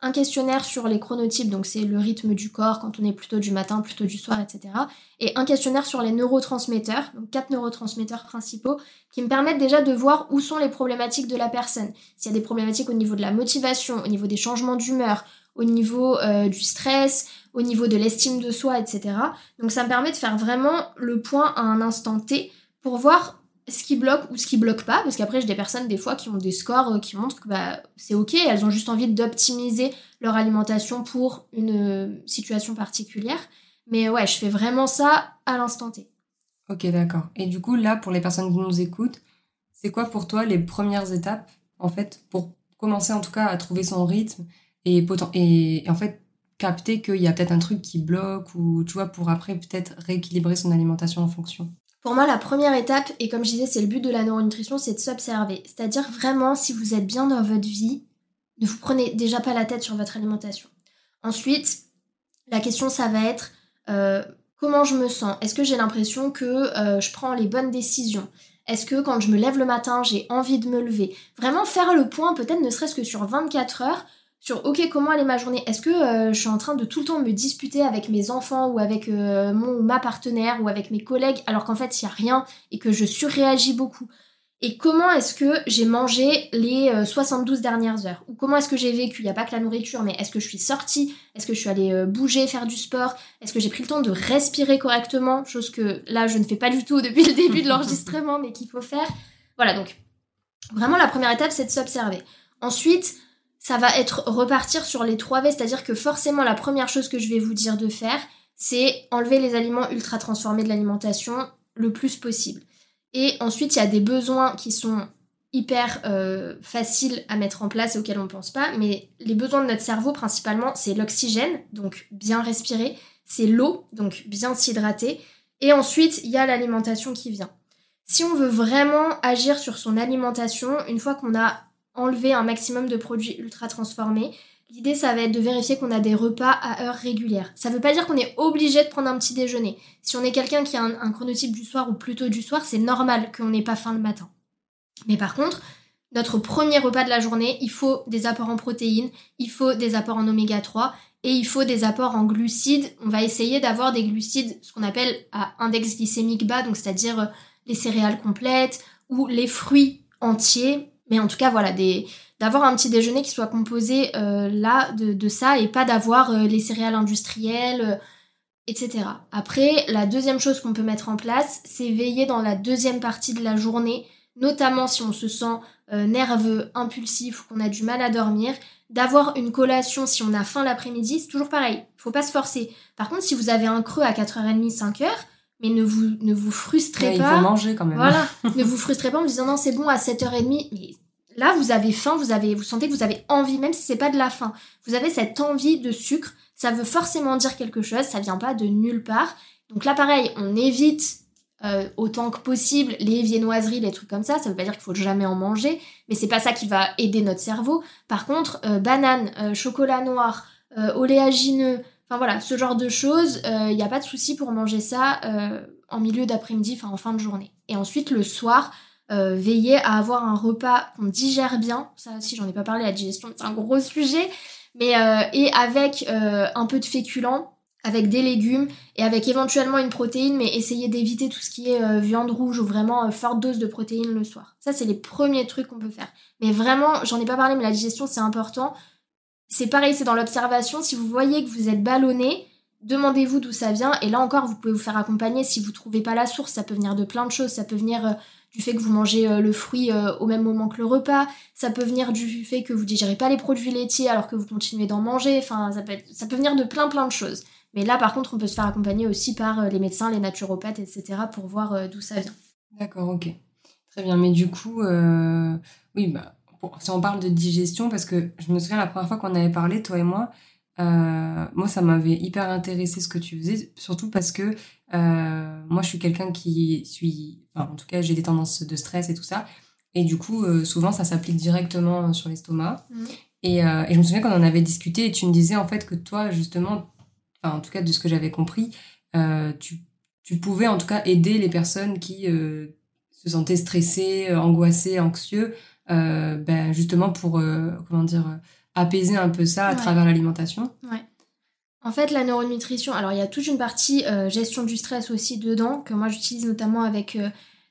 un questionnaire sur les chronotypes, donc c'est le rythme du corps quand on est plutôt du matin, plutôt du soir, etc. Et un questionnaire sur les neurotransmetteurs, donc quatre neurotransmetteurs principaux, qui me permettent déjà de voir où sont les problématiques de la personne. S'il y a des problématiques au niveau de la motivation, au niveau des changements d'humeur, au niveau euh, du stress, au niveau de l'estime de soi, etc. Donc ça me permet de faire vraiment le point à un instant T pour voir ce qui bloque ou ce qui bloque pas, parce qu'après j'ai des personnes des fois qui ont des scores euh, qui montrent que bah, c'est ok, elles ont juste envie d'optimiser leur alimentation pour une euh, situation particulière. Mais ouais, je fais vraiment ça à l'instant T. Ok, d'accord. Et du coup, là, pour les personnes qui nous écoutent, c'est quoi pour toi les premières étapes, en fait, pour commencer en tout cas à trouver son rythme et, et, et en fait capter qu'il y a peut-être un truc qui bloque ou tu vois, pour après peut-être rééquilibrer son alimentation en fonction? Pour moi, la première étape, et comme je disais, c'est le but de la neuronutrition, c'est de s'observer. C'est-à-dire vraiment, si vous êtes bien dans votre vie, ne vous prenez déjà pas la tête sur votre alimentation. Ensuite, la question, ça va être euh, comment je me sens? Est-ce que j'ai l'impression que euh, je prends les bonnes décisions? Est-ce que quand je me lève le matin, j'ai envie de me lever? Vraiment faire le point, peut-être ne serait-ce que sur 24 heures, sur ok comment est ma journée? Est-ce que euh, je suis en train de tout le temps me disputer avec mes enfants ou avec euh, mon ou ma partenaire ou avec mes collègues alors qu'en fait il n'y a rien et que je surréagis beaucoup? Et comment est-ce que j'ai mangé les 72 euh, dernières heures? Ou comment est-ce que j'ai vécu? Il n'y a pas que la nourriture mais est-ce que je suis sortie? Est-ce que je suis allée bouger faire du sport? Est-ce que j'ai pris le temps de respirer correctement? Chose que là je ne fais pas du tout depuis le début de l'enregistrement mais qu'il faut faire. Voilà donc vraiment la première étape c'est de s'observer. Ensuite ça va être repartir sur les 3 V, c'est-à-dire que forcément la première chose que je vais vous dire de faire, c'est enlever les aliments ultra transformés de l'alimentation le plus possible. Et ensuite, il y a des besoins qui sont hyper euh, faciles à mettre en place et auxquels on ne pense pas, mais les besoins de notre cerveau principalement, c'est l'oxygène, donc bien respirer, c'est l'eau, donc bien s'hydrater, et ensuite, il y a l'alimentation qui vient. Si on veut vraiment agir sur son alimentation, une fois qu'on a enlever un maximum de produits ultra transformés. L'idée, ça va être de vérifier qu'on a des repas à heure régulière. Ça ne veut pas dire qu'on est obligé de prendre un petit déjeuner. Si on est quelqu'un qui a un, chronotype du soir ou plutôt du soir, c'est normal qu'on n'ait pas faim le matin. Mais par contre, notre premier repas de la journée, il faut des apports en protéines, il faut des apports en oméga 3 et il faut des apports en glucides. On va essayer d'avoir des glucides, ce qu'on appelle à index glycémique bas, donc c'est-à-dire euh, les céréales complètes ou les fruits entiers mais en tout cas, voilà, d'avoir un petit déjeuner qui soit composé euh, là de, ça et pas d'avoir euh, les céréales industrielles, euh, etc. Après, la deuxième chose qu'on peut mettre en place, c'est veiller dans la deuxième partie de la journée, notamment si on se sent nerveux, impulsif ou qu'on a du mal à dormir, d'avoir une collation si on a faim l'après-midi, c'est toujours pareil, faut pas se forcer. Par contre, si vous avez un creux à 4h30, 5h, mais ne vous, ne vous frustrez pas. Il faut manger quand même. Voilà, ne vous frustrez pas en vous disant non, c'est bon à 7h30. Mais là, vous avez faim, vous, avez, vous sentez que vous avez envie, même si c'est pas de la faim. Vous avez cette envie de sucre, ça veut forcément dire quelque chose, ça vient pas de nulle part. Donc là, pareil, on évite euh, autant que possible les viennoiseries, les trucs comme ça. Ça veut pas dire qu'il faut jamais en manger, mais c'est pas ça qui va aider notre cerveau. Par contre, euh, banane, euh, chocolat noir, oléagineux, Enfin voilà, ce genre de choses, il euh, n'y a pas de souci pour manger ça euh, en milieu d'après-midi, enfin en fin de journée. Et ensuite, le soir, euh, veiller à avoir un repas qu'on digère bien. Ça aussi, j'en ai pas parlé, la digestion, c'est un gros sujet. Mais, et avec un peu de féculents, avec des légumes et avec éventuellement une protéine, mais essayer d'éviter tout ce qui est viande rouge ou vraiment forte dose de protéines le soir. Ça, c'est les premiers trucs qu'on peut faire. Mais vraiment, j'en ai pas parlé, mais la digestion, c'est important. C'est pareil, c'est dans l'observation. Si vous voyez que vous êtes ballonné, demandez-vous d'où ça vient. Et là encore, vous pouvez vous faire accompagner si vous trouvez pas la source. Ça peut venir de plein de choses. Ça peut venir euh, du fait que vous mangez euh, le fruit euh, au même moment que le repas. Ça peut venir du fait que vous digérez pas les produits laitiers alors que vous continuez d'en manger. Enfin, ça peut, ça peut venir de plein plein de choses. Mais là, par contre, on peut se faire accompagner aussi par les médecins, les naturopathes, etc. pour voir d'où ça vient. D'accord, ok. Très bien. Mais du coup, oui, bah si on parle de digestion, parce que je me souviens la première fois qu'on avait parlé, toi et moi, euh, moi ça m'avait hyper intéressé ce que tu faisais, surtout parce que euh, moi je suis quelqu'un qui suis, enfin, en tout cas j'ai des tendances de stress et tout ça, et du coup euh, souvent ça s'applique directement sur l'estomac. Mmh. Et, et, je me souviens qu'on en avait discuté et tu me disais en fait que toi justement, enfin en tout cas de ce que j'avais compris, tu, tu, pouvais en tout cas aider les personnes qui se sentaient stressées, angoissées, anxieux ben, justement pour, euh, comment dire, apaiser un peu ça à travers l'alimentation. Ouais. En fait, la neuronutrition, alors il y a toute une partie euh, gestion du stress aussi dedans, que moi j'utilise notamment avec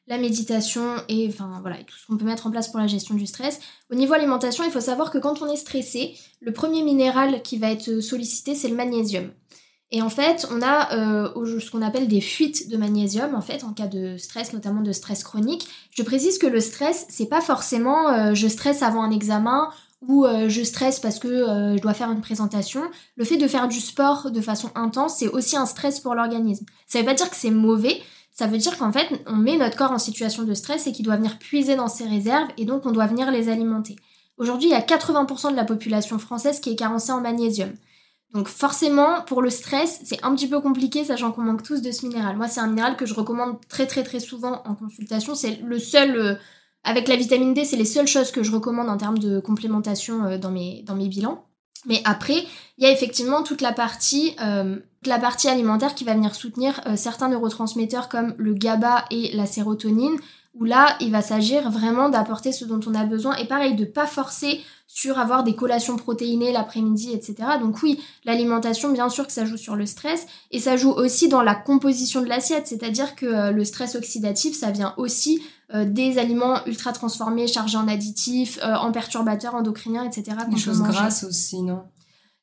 la méditation et enfin voilà, tout ce qu'on peut mettre en place pour la gestion du stress. Au niveau alimentation, il faut savoir que quand on est stressé, le premier minéral qui va être sollicité, c'est le magnésium. Et en fait, on a euh, ce qu'on appelle des fuites de magnésium, en fait, en cas de stress, notamment de stress chronique. Je précise que le stress, c'est pas forcément euh, je stresse avant un examen ou euh, je stresse parce que je dois faire une présentation. Le fait de faire du sport de façon intense, c'est aussi un stress pour l'organisme. Ça veut pas dire que c'est mauvais, ça veut dire qu'en fait, on met notre corps en situation de stress et qu'il doit venir puiser dans ses réserves et donc on doit venir les alimenter. Aujourd'hui, il y a 80% de la population française qui est carencée en magnésium. Donc forcément, pour le stress, c'est un petit peu compliqué, sachant qu'on manque tous de ce minéral. Moi, c'est un minéral que je recommande très très très souvent en consultation. C'est le seul, euh, avec la vitamine D, c'est les seules choses que je recommande en termes de complémentation euh, dans, mes, dans mes bilans. Mais après, il y a effectivement toute la partie, euh, la partie alimentaire qui va venir soutenir certains neurotransmetteurs comme le GABA et la sérotonine, où là, il va s'agir vraiment d'apporter ce dont on a besoin. Et pareil, de pas forcer sur avoir des collations protéinées l'après-midi, etc. Donc oui, l'alimentation, bien sûr que ça joue sur le stress, et ça joue aussi dans la composition de l'assiette, c'est-à-dire que euh, le stress oxydatif, ça vient aussi euh, des aliments ultra transformés, chargés en additifs, euh, en perturbateurs endocriniens, etc. Des choses grasses aussi, non?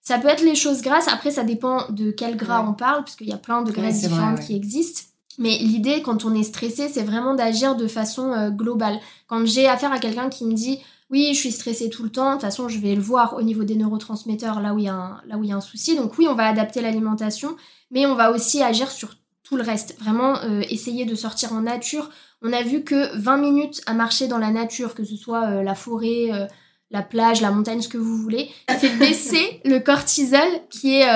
Ça peut être les choses grasses, après ça dépend de quel gras on parle, parce qu'il y a plein de graisses différentes qui existent. Mais l'idée, quand on est stressé, c'est vraiment d'agir de façon globale. Quand j'ai affaire à quelqu'un qui me dit oui, je suis stressée tout le temps, de toute façon, je vais le voir au niveau des neurotransmetteurs là où il y a un, là où il y a un souci. Donc oui, on va adapter l'alimentation, mais on va aussi agir sur tout le reste. Vraiment euh, essayer de sortir en nature. On a vu que 20 minutes à marcher dans la nature, que ce soit euh, la forêt, euh, la plage, la montagne, ce que vous voulez, ça fait baisser le cortisol qui est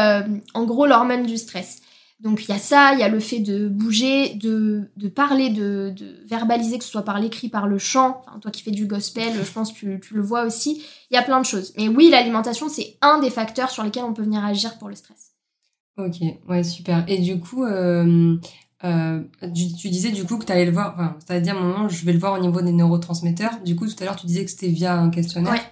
en gros l'hormone du stress. Donc il y a ça, il y a le fait de bouger, de, de parler, de, de, verbaliser, que ce soit par l'écrit, par le chant. toi qui fais du gospel, je pense que tu, tu, le vois aussi. Il y a plein de choses. Mais oui, l'alimentation, c'est un des facteurs sur lesquels on peut venir agir pour le stress. Ok, ouais, super. Et du coup, euh, euh, tu, disais du coup que tu allais le voir, enfin, c'est-à-dire à un moment, je vais le voir au niveau des neurotransmetteurs. Du coup, tout à l'heure, tu disais que c'était via un questionnaire. Ouais.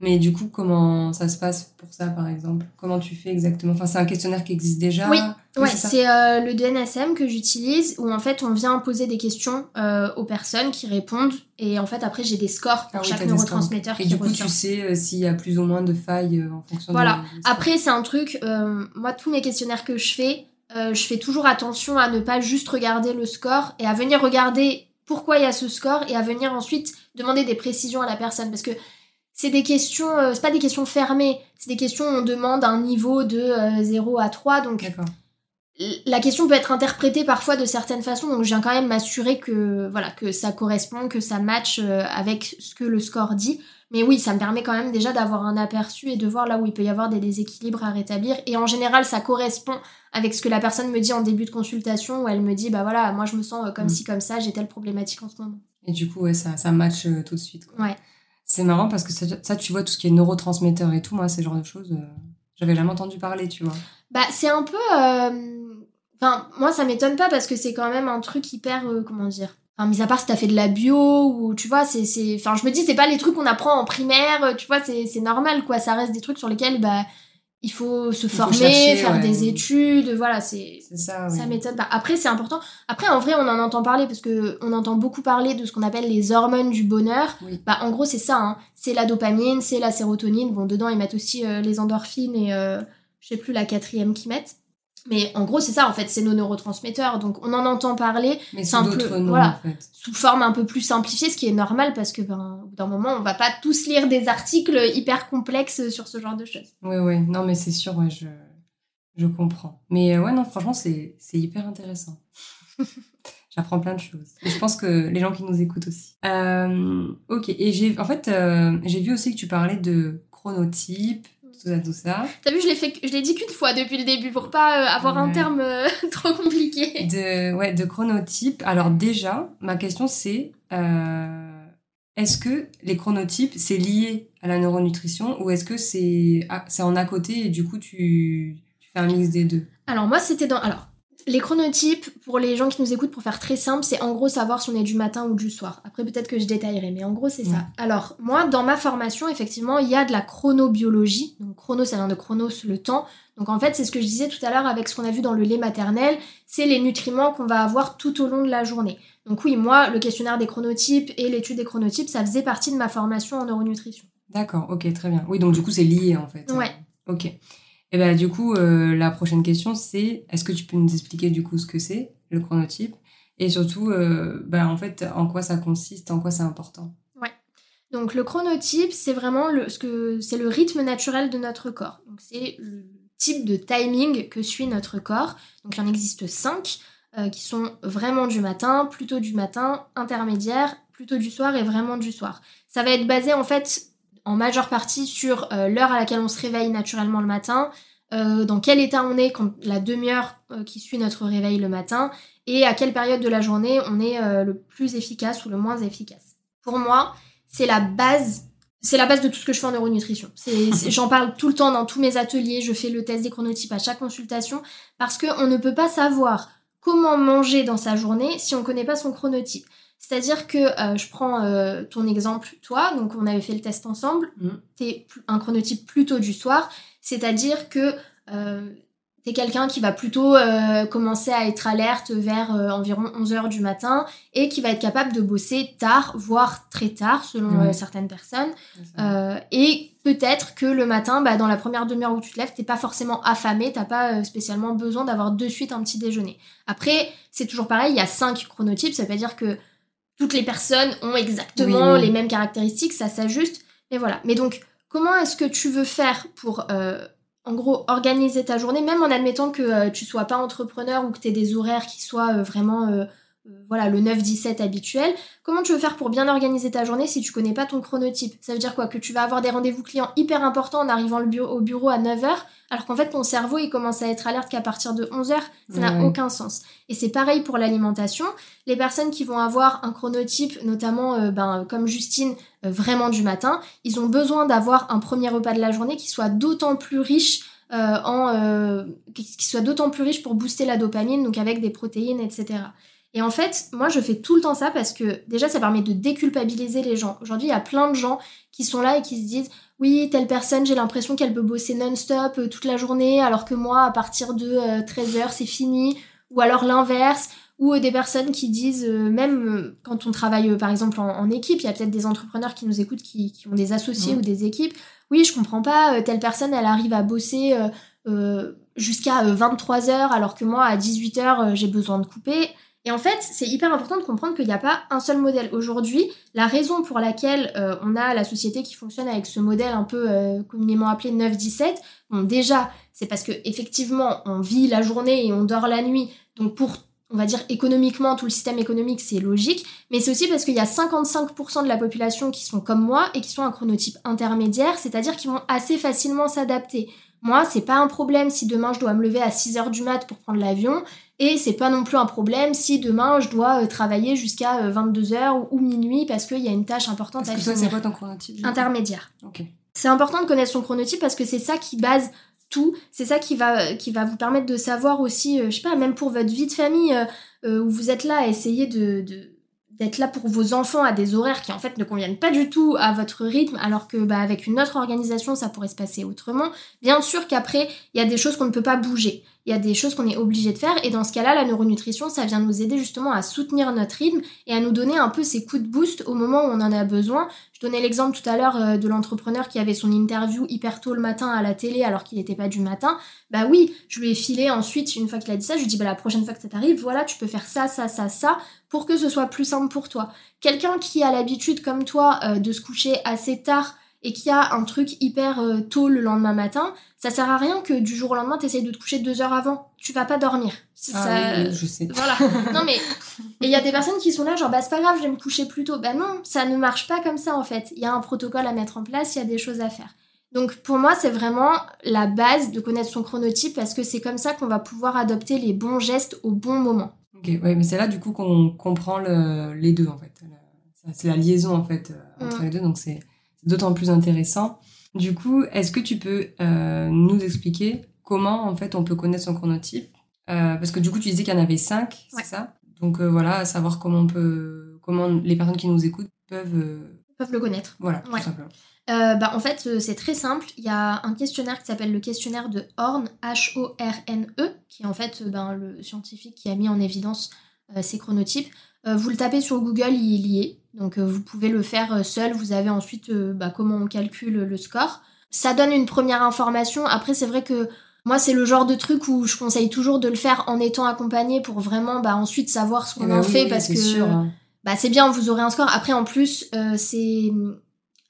Mais du coup, comment ça se passe pour ça, par exemple? Comment tu fais exactement? Enfin, c'est un questionnaire qui existe déjà? Oui, ouais, c'est euh, le DNSM que j'utilise où en fait on vient poser des questions euh, aux personnes qui répondent. Et en fait après j'ai des scores pour ah chaque neurotransmetteur. Et du coup, tu sais euh, s'il y a plus ou moins de failles en fonction voilà. après, c'est un truc, moi, tous mes questionnaires que je fais, je fais toujours attention à ne pas juste regarder le score et à venir regarder pourquoi il y a ce score et à venir ensuite demander des précisions à la personne. Parce que c'est des questions, euh, c'est pas des questions fermées, c'est des questions où on demande un niveau de 0 euh, à 3, donc la question peut être interprétée parfois de certaines façons, donc je viens quand même m'assurer que, voilà, que ça correspond, que ça matche euh, avec ce que le score dit. Mais oui, ça me permet quand même déjà d'avoir un aperçu et de voir là où il peut y avoir des déséquilibres à rétablir. Et en général, ça correspond avec ce que la personne me dit en début de consultation, où elle me dit, bah voilà, moi je me sens comme mm. ci, comme ça, j'ai telle problématique en ce moment. Et du coup, ouais, ça, ça match tout de suite. Quoi. Ouais. C'est marrant parce que ça, tu vois, tout ce qui est neurotransmetteur et tout, moi, ces genres de choses, euh, j'avais jamais entendu parler, tu vois. Bah, c'est un peu. Euh, enfin, moi, ça m'étonne pas parce que c'est quand même un truc hyper. Euh, comment dire Enfin, mis à part si t'as fait de la bio ou tu vois, c'est. Enfin, je me dis, c'est pas les trucs qu'on apprend en primaire, tu vois, c'est normal, quoi. Ça reste des trucs sur lesquels, bah il faut se former, faire des études, voilà, c'est ça, ça m'étonne pas. Après, c'est important. Après, en vrai, on en entend parler parce que on entend beaucoup parler de ce qu'on appelle les hormones du bonheur. Bah, en gros, c'est ça. Hein. C'est la dopamine, c'est la sérotonine. Bon, dedans, ils mettent aussi euh, les endorphines et euh, je sais plus la quatrième qu'ils mettent. Mais en gros, c'est ça, en fait, c'est nos neurotransmetteurs. Donc, on en entend parler. Mais sous d'autres noms, voilà, Sous forme un peu plus simplifiée, ce qui est normal parce que, ben, au bout d'un moment, on va pas tous lire des articles hyper complexes sur ce genre de choses. Oui, oui. Non, mais c'est sûr, ouais, je, je comprends. Mais euh, ouais, non, franchement, c'est hyper intéressant. J'apprends plein de choses. Et je pense que les gens qui nous écoutent aussi. Euh, ok, et j'ai, en fait, euh, j'ai vu aussi que tu parlais de chronotype, tout ça, tout ça. T'as vu, je l'ai, fait, je l'ai dit qu'une fois depuis le début pour pas euh, avoir un terme euh, trop compliqué. De, ouais, de chronotype. Alors déjà, ma question c'est, euh, est-ce que les chronotypes, c'est lié à la neuronutrition ou est-ce que c'est, c'est en à côté et du coup tu, tu fais un mix des deux? Alors moi, c'était dans... Alors, les chronotypes, pour les gens qui nous écoutent, pour faire très simple, c'est en gros savoir si on est du matin ou du soir. Après, peut-être que je détaillerai, mais en gros, c'est ça. Alors, moi, dans ma formation, effectivement, il y a de la chronobiologie. Donc, chrono, ça vient de chronos, le temps. Donc, en fait, c'est ce que je disais tout à l'heure avec ce qu'on a vu dans le lait maternel. C'est les nutriments qu'on va avoir tout au long de la journée. Donc, oui, moi, le questionnaire des chronotypes et l'étude des chronotypes, ça faisait partie de ma formation en neuronutrition. D'accord, ok, très bien. Oui, donc du coup, c'est lié, en fait. Ouais. Ok. Et ben du coup, euh, la prochaine question, c'est est-ce que tu peux nous expliquer du coup ce que c'est, le chronotype? Et surtout, ben, en fait, en quoi ça consiste, en quoi c'est important? Ouais. Donc le chronotype, c'est vraiment le, ce que, c'est le rythme naturel de notre corps. Donc c'est le type de timing que suit notre corps. Donc il en existe cinq. Euh, qui sont vraiment du matin, plutôt du matin, intermédiaire, plutôt du soir et vraiment du soir. Ça va être basé en fait en majeure partie sur euh, l'heure à laquelle on se réveille naturellement le matin, euh, dans quel état on est quand la demi-heure qui suit notre réveil le matin, et à quelle période de la journée on est le plus efficace ou le moins efficace. Pour moi, c'est la base. C'est la base de tout ce que je fais en neuronutrition. J'en parle tout le temps dans tous mes ateliers, je fais le test des chronotypes à chaque consultation, parce qu'on ne peut pas savoir comment manger dans sa journée si on ne connaît pas son chronotype. C'est-à-dire que euh, je prends euh, ton exemple, toi, donc on avait fait le test ensemble, mm. tu es un chronotype plutôt du soir, c'est-à-dire que euh, T'es quelqu'un qui va plutôt euh, commencer à être alerte vers environ 11h du matin et qui va être capable de bosser tard, voire très tard selon certaines personnes. et peut-être que le matin, bah, dans la première demi-heure où tu te lèves, t'es pas forcément affamé, t'as pas spécialement besoin d'avoir de suite un petit déjeuner. Après, c'est toujours pareil, il y a cinq chronotypes, ça veut dire que toutes les personnes ont exactement les mêmes caractéristiques, ça s'ajuste. Mais voilà. Mais donc, comment est-ce que tu veux faire pour en gros, organiser ta journée, même en admettant que tu euh, tu sois pas entrepreneur ou que tu aies des horaires qui soient euh, vraiment euh, voilà, le 9-17 habituel. Comment tu veux faire pour bien organiser ta journée si tu connais pas ton chronotype? Ça veut dire quoi? Que tu vas avoir des rendez-vous clients hyper importants en arrivant au bureau à 9h, alors qu'en fait ton cerveau il commence à être alerte qu'à partir de 11h. Ça n'a aucun sens. Et c'est pareil pour l'alimentation. Les personnes qui vont avoir un chronotype, notamment ben, comme Justine, vraiment du matin, ils ont besoin d'avoir un premier repas de la journée qui soit d'autant plus riche euh, en, euh, qui soit d'autant plus riche pour booster la dopamine, donc avec des protéines, etc. Et en fait, moi, je fais tout le temps ça parce que déjà, ça permet de déculpabiliser les gens. Aujourd'hui, il y a plein de gens qui sont là et qui se disent oui, telle personne, j'ai l'impression qu'elle peut bosser non-stop euh, toute la journée, alors que moi, à partir de 13h, c'est fini. Ou alors l'inverse ou des personnes qui disent, euh, même euh, quand on travaille euh, par exemple en, équipe, il y a peut-être des entrepreneurs qui nous écoutent qui, ont des associés ou des équipes. Oui, je comprends pas, telle personne, elle arrive à bosser jusqu'à 23 heures, alors que moi, à 18 heures, j'ai besoin de couper. Et en fait, c'est hyper important de comprendre qu'il n'y a pas un seul modèle. Aujourd'hui, la raison pour laquelle on a la société qui fonctionne avec ce modèle un peu communément appelé 9-17, bon, déjà, c'est parce que effectivement, on vit la journée et on dort la nuit. Donc pour on va dire économiquement, tout le système économique, c'est logique, mais c'est aussi parce qu'il y a 55% de la population qui sont comme moi et qui sont un chronotype intermédiaire, c'est-à-dire qui vont assez facilement s'adapter. Moi, c'est pas un problème si demain je dois me lever à 6h du mat pour prendre l'avion, et c'est pas non plus un problème si demain je dois euh, travailler jusqu'à 22h euh, ou, minuit parce qu'il y a une tâche importante à faire. c'est quoi ton chronotype Intermédiaire. C'est important de connaître son chronotype parce que c'est ça qui base c'est ça qui va, qui va vous permettre de savoir aussi, euh, je sais pas, même pour votre vie de famille, euh, euh, où vous êtes là à essayer de, d'être là pour vos enfants à des horaires qui en fait ne conviennent pas du tout à votre rythme, alors que bah, avec une autre organisation ça pourrait se passer autrement. Bien sûr qu'après il y a des choses qu'on ne peut pas bouger il y a des choses qu'on est obligé de faire. Et dans ce cas-là, la neuronutrition, ça vient nous aider justement à soutenir notre rythme et à nous donner un peu ces coups de boost au moment où on en a besoin. Je donnais l'exemple tout à l'heure euh, de l'entrepreneur qui avait son interview hyper tôt le matin à la télé alors qu'il n'était pas du matin. Bah oui, je lui ai filé ensuite, une fois qu'il a dit ça, je lui ai dit bah la prochaine fois que ça t'arrive, voilà, tu peux faire ça, ça, ça, ça pour que ce soit plus simple pour toi. Quelqu'un qui a l'habitude comme toi euh, de se coucher assez tard et qui a un truc hyper euh, tôt le lendemain matin, ça sert à rien que du jour au lendemain tu essayes de te coucher deux heures avant. Tu vas pas dormir. Ah je sais. Voilà. non mais et il y a des personnes qui sont là genre bah c'est pas grave, je vais me coucher plus tôt. Bah non, ça ne marche pas comme ça en fait. Il y a un protocole à mettre en place, il y a des choses à faire. Donc pour moi, c'est vraiment la base de connaître son chronotype parce que c'est comme ça qu'on va pouvoir adopter les bons gestes au bon moment. Ok, ouais, mais c'est là du coup qu'on comprend les deux en fait. C'est la liaison en fait euh, entre mm. les deux, donc c'est d'autant plus intéressant. Du coup, est-ce que tu peux euh, nous expliquer comment en fait on peut connaître son chronotype? Euh, Parce que du coup, tu disais qu'il y en avait cinq, c'est ça? Donc euh, voilà, savoir comment on peut, comment les personnes qui nous écoutent peuvent peuvent le connaître. Voilà, tout simplement. bah, en fait, c'est très simple. Il y a un questionnaire qui s'appelle le questionnaire de Horn, H-O-R-N-E, qui est en fait ben, le scientifique qui a mis en évidence ces chronotypes. Vous le tapez sur Google, il y est lié. Donc euh, vous pouvez le faire euh, seul. Vous avez ensuite euh, bah, comment on calcule le score. ça donne une première information. Après, c'est vrai que moi, c'est le genre de truc où je conseille toujours de le faire en étant accompagné pour vraiment bah, ensuite savoir ce qu'on Eh ben en oui, fait oui, parce que sûr, hein. bah, c'est bien, vous aurez un score. Après, en plus, euh, c'est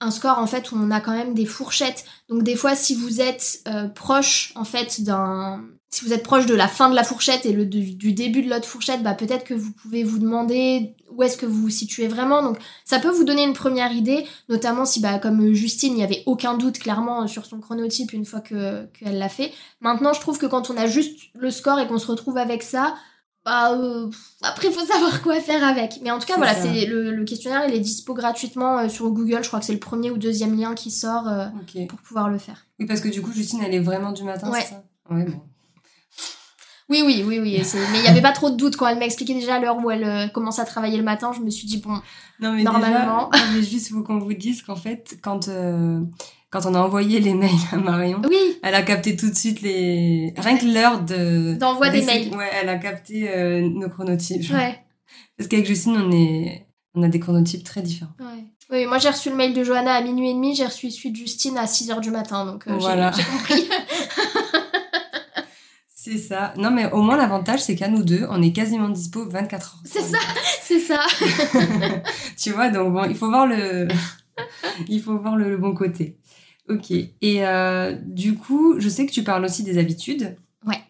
un score en fait où on a quand même des fourchettes. Donc des fois, si vous êtes euh, proche en fait d'un, si vous êtes proche de la fin de la fourchette et le du, du début de l'autre fourchette, bah peut-être que vous pouvez vous demander où est-ce que vous vous situez vraiment. Donc ça peut vous donner une première idée, notamment si bah comme Justine, il n'y avait aucun doute clairement sur son chronotype une fois que qu'elle l'a fait. Maintenant, je trouve que quand on a juste le score et qu'on se retrouve avec ça, bah, euh, après, il faut savoir quoi faire avec. Mais en tout cas, voilà, c'est le, le questionnaire, il est dispo gratuitement euh, sur Google. Je crois que c'est le premier ou deuxième lien qui sort euh, pour pouvoir le faire. Oui, parce que du coup, Justine, elle est vraiment du matin, Ouais. c'est ça? Ouais, bon. Oui, oui, oui, oui. Mais il n'y avait pas trop de doute quand elle m'a expliqué déjà l'heure où elle euh, commence à travailler le matin. Je me suis dit, bon, Non, mais Normalement. déjà, non, mais juste, faut qu'on vous dise qu'en fait, quand, euh, quand on a envoyé les mails à Marion, oui, elle a capté tout de suite les. Rien que l'heure de. D'envoi des mails. Ouais, elle a capté euh, nos chronotypes. ouais. Parce qu'avec Justine, on, est... on a des chronotypes très différents. Ouais. Oui, moi j'ai reçu le mail de Johanna à minuit et demi, j'ai reçu celui de Justine à 6h du matin, donc euh, Voilà. j'ai compris. C'est ça. Non, mais au moins, l'avantage, c'est qu'à nous deux, on est quasiment dispo 24 heures. C'est ça, c'est ça. tu vois, donc bon, il faut voir le, il faut voir le, le bon côté. Ok. Et euh, du coup, je sais que tu parles aussi des habitudes. Ouais.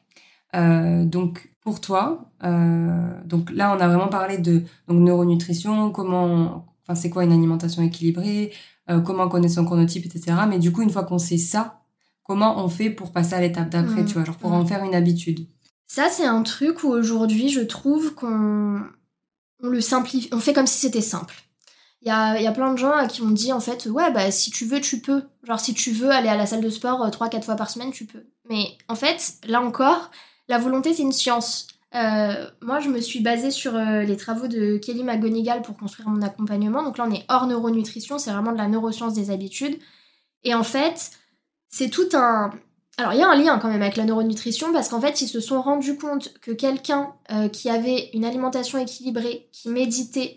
Euh, donc pour toi, euh, donc là, on a vraiment parlé de donc neuronutrition, comment, enfin c'est quoi une alimentation équilibrée, comment connaître son chronotype, etc. Mais du coup, une fois qu'on sait ça, comment on fait pour passer à l'étape d'après, Mhm. tu vois, genre pour Mhm. en faire une habitude. Ça, c'est un truc où aujourd'hui, je trouve qu'on on le simplifie, on fait comme si c'était simple. Il y a, y a plein de gens à qui on dit en fait, ouais, bah si tu veux, tu peux. Genre, si tu veux aller à la salle de sport 3-4 fois par semaine, tu peux. Mais en fait, là encore, la volonté, c'est une science. Euh, moi, je me suis basée sur euh, les travaux de Kelly McGonigal pour construire mon accompagnement. Donc là, on est hors neuronutrition, c'est vraiment de la neuroscience des habitudes. Et en fait, c'est tout un, alors, il y a un lien quand même avec la neuronutrition parce qu'en fait, ils se sont rendus compte que quelqu'un euh, qui avait une alimentation équilibrée, qui méditait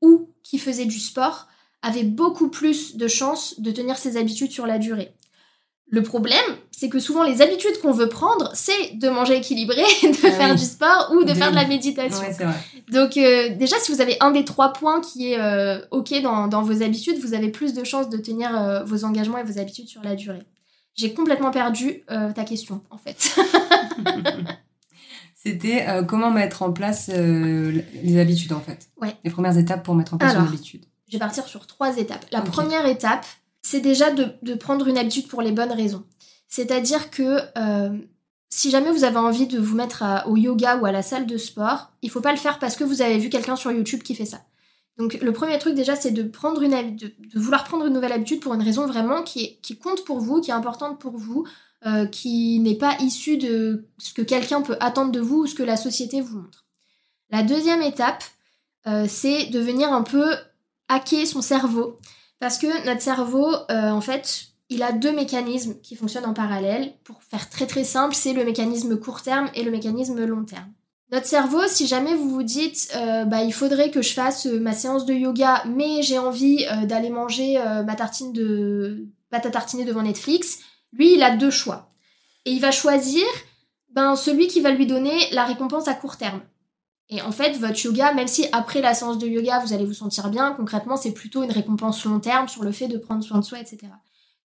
ou qui faisait du sport avait beaucoup plus de chances de tenir ses habitudes sur la durée. Le problème, c'est que souvent les habitudes qu'on veut prendre, c'est de manger équilibré, de Ah faire oui. du sport ou de Oui. faire de la méditation. Ouais, c'est vrai. Donc euh, déjà, si vous avez un des trois points qui est euh, OK dans, dans vos habitudes, vous avez plus de chances de tenir vos engagements et vos habitudes sur la durée. J'ai complètement perdu euh, ta question, en fait. C'était euh, comment mettre en place euh, les habitudes en fait. Ouais. Les premières étapes pour mettre en place Alors. une habitude. Je vais partir sur trois étapes. La première étape, c'est déjà de, de prendre une habitude pour les bonnes raisons. C'est-à-dire que si jamais vous avez envie de vous mettre à- au yoga ou à la salle de sport, il faut pas le faire parce que vous avez vu quelqu'un sur YouTube qui fait ça. Donc le premier truc déjà, c'est de vouloir prendre une nouvelle habitude pour une raison vraiment qui compte pour vous, qui est importante pour vous, euh, qui n'est pas issue de ce que quelqu'un peut attendre de vous ou ce que la société vous montre. La deuxième étape, euh, c'est de venir un peu hacker son cerveau. Parce que notre cerveau, euh, en fait, il a deux mécanismes qui fonctionnent en parallèle. Pour faire très très simple, c'est le mécanisme court terme et le mécanisme long terme. Notre cerveau, si jamais vous vous dites, euh, bah, il faudrait que je fasse euh, ma séance de yoga, mais j'ai envie euh, d'aller manger ma tartine de pâte à tartiner devant Netflix, lui, il a deux choix. Et il va choisir ben, celui qui va lui donner la récompense à court terme. Et en fait, votre yoga, même si après la séance de yoga, vous allez vous sentir bien, concrètement, c'est plutôt une récompense long terme sur le fait de prendre soin de soi, etc.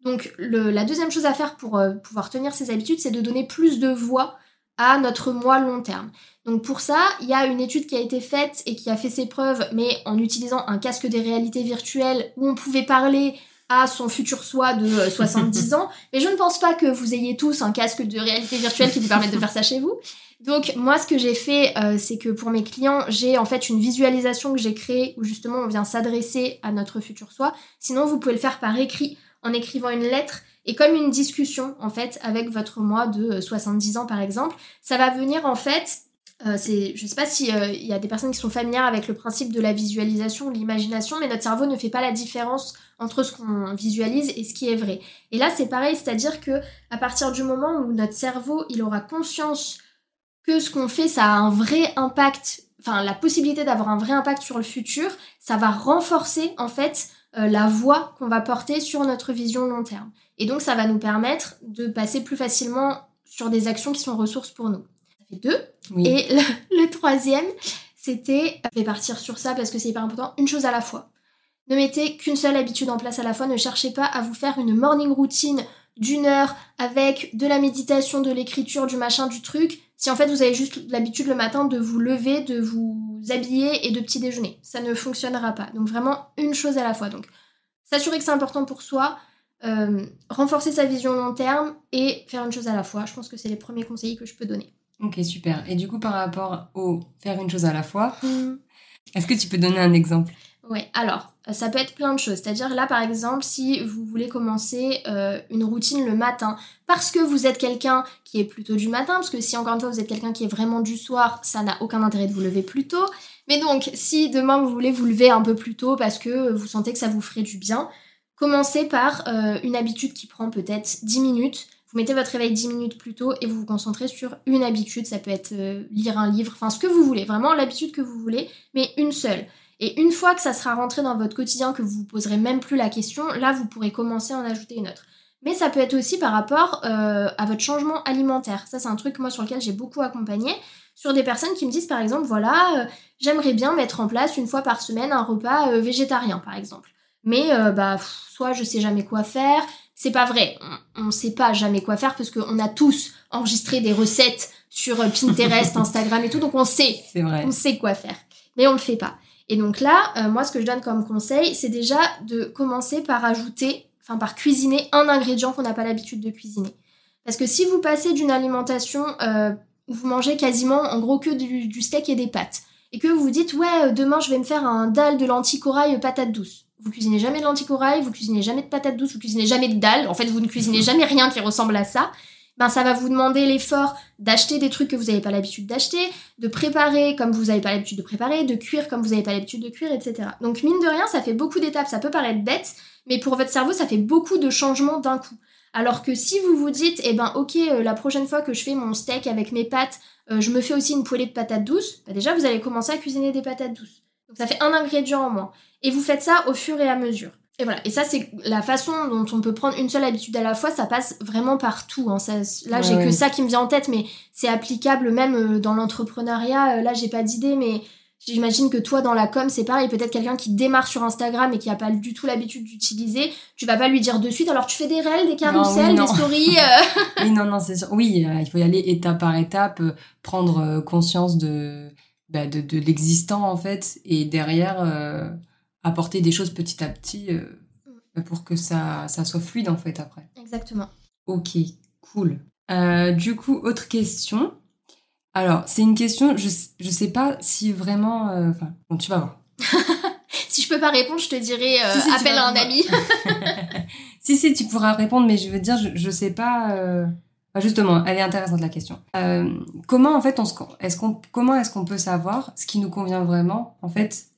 Donc, la deuxième chose à faire pour pouvoir tenir ces habitudes, c'est de donner plus de voix à notre moi long terme. Donc, pour ça, il y a une étude qui a été faite et qui a fait ses preuves, mais en utilisant un casque des réalités virtuelles où on pouvait parler à son futur soi de euh, 70 ans. Mais je ne pense pas que vous ayez tous un casque de réalité virtuelle qui vous permette de faire ça chez vous. Donc moi, ce que j'ai fait, euh, c'est que pour mes clients, j'ai en fait une visualisation que j'ai créée où justement on vient s'adresser à notre futur soi. Sinon, vous pouvez le faire par écrit en écrivant une lettre et comme une discussion en fait avec votre moi de euh, 70 ans par exemple. Ça va venir en fait. euh, c'est, je sais pas si euh, y a des personnes qui sont familières avec le principe de la visualisation, de l'imagination, mais notre cerveau ne fait pas la différence entre ce qu'on visualise et ce qui est vrai. Et là, c'est pareil, c'est-à-dire que à partir du moment où notre cerveau, il aura conscience que ce qu'on fait, ça a un vrai impact, enfin la possibilité d'avoir un vrai impact sur le futur, ça va renforcer en fait la voie qu'on va porter sur notre vision long terme. Et donc, ça va nous permettre de passer plus facilement sur des actions qui sont ressources pour nous. Ça fait deux. Et le, troisième, c'était, je vais partir sur ça parce que c'est hyper important, une chose à la fois. Ne mettez qu'une seule habitude en place à la fois. Ne cherchez pas à vous faire une morning routine d'une heure avec de la méditation, de l'écriture, du machin, du truc. Si en fait vous avez juste l'habitude le matin de vous lever, de vous habiller et de petit déjeuner, ça ne fonctionnera pas. Donc vraiment une chose à la fois. Donc s'assurer que c'est important pour soi, euh, renforcer sa vision long terme et faire une chose à la fois. Je pense que c'est les premiers conseils que je peux donner. Ok, super. Et du coup, par rapport au faire une chose à la fois, hmm. est-ce que tu peux donner un exemple? Oui, alors, ça peut être plein de choses. C'est-à-dire là, par exemple, si vous voulez commencer euh, une routine le matin, parce que vous êtes quelqu'un qui est plutôt du matin, parce que si encore une fois vous êtes quelqu'un qui est vraiment du soir, ça n'a aucun intérêt de vous lever plus tôt. Mais donc, si demain vous voulez vous lever un peu plus tôt parce que vous sentez que ça vous ferait du bien, Commencez par euh, une habitude qui prend peut-être 10 minutes. Vous mettez votre réveil 10 minutes plus tôt et vous vous concentrez sur une habitude. Ça peut être euh, lire un livre, enfin ce que vous voulez, vraiment l'habitude que vous voulez, mais une seule. Et une fois que ça sera rentré dans votre quotidien, que vous vous poserez même plus la question, là vous pourrez commencer à en ajouter une autre. Mais ça peut être aussi par rapport euh, à votre changement alimentaire. Ça c'est un truc moi sur lequel j'ai beaucoup accompagné sur des personnes qui me disent par exemple voilà j'aimerais bien mettre en place une fois par semaine un repas végétarien par exemple. Mais bah soit je sais jamais quoi faire. C'est pas vrai, on, ne sait pas jamais quoi faire parce qu'on a tous enregistré des recettes sur euh, Pinterest, Instagram et tout, donc on sait, vrai. on sait quoi faire, mais on le fait pas. Et donc là, euh, moi, ce que je donne comme conseil, c'est déjà de commencer par ajouter, enfin par cuisiner un ingrédient qu'on n'a pas l'habitude de cuisiner. Parce que si vous passez d'une alimentation euh, où vous mangez quasiment en gros que du, du, steak et des pâtes, et que vous vous dites ouais demain je vais me faire un dalle de lentilles corail patate douce, vous cuisinez jamais de lentilles corail, vous cuisinez jamais de patates douces, vous cuisinez jamais de dalles, en fait vous ne cuisinez jamais rien qui ressemble à ça, ben ça va vous demander l'effort d'acheter des trucs que vous n'avez pas l'habitude d'acheter, de préparer comme vous n'avez pas l'habitude de préparer, de cuire comme vous n'avez pas l'habitude de cuire, etc. Donc mine de rien, ça fait beaucoup d'étapes, ça peut paraître bête, mais pour votre cerveau, ça fait beaucoup de changements d'un coup. Alors que si vous vous dites, eh ben ok, euh, la prochaine fois que je fais mon steak avec mes pâtes, euh, je me fais aussi une poêlée de patates douces, bah déjà vous allez commencer à cuisiner des patates douces. Donc ça fait un ingrédient en moins. Et vous faites ça au fur et à mesure. Et voilà. Et ça, c'est la façon dont on peut prendre une seule habitude à la fois. Ça passe vraiment partout. Hein. là, j'ai que ça qui me vient en tête, mais c'est applicable même euh, dans l'entrepreneuriat. Euh, là, j'ai pas d'idée, mais j'imagine que toi, dans la com, c'est pareil. Peut-être quelqu'un qui démarre sur Instagram et qui a pas du tout l'habitude d'utiliser. Tu vas pas lui dire de suite. Alors, tu fais des réels, des carousels, des stories. Euh. oui, non, non, c'est sûr. Oui, il faut y aller étape par étape, prendre conscience de, bah, de, de l'existant en fait, et derrière apporter des choses petit à petit euh, mm. pour que ça, ça soit fluide en fait après. Exactement. Ok, cool. Euh, du coup, autre question. Alors, c'est une question, je, je sais pas si vraiment. Euh, enfin, bon, tu vas voir. si je peux pas répondre, je te dirais appelle à un ami. si, si, tu pourras répondre, mais je veux dire, je, je sais pas. Justement, elle est intéressante la question. comment en fait, on est-ce qu'on, comment est-ce qu'on peut savoir ce qui nous convient vraiment en fait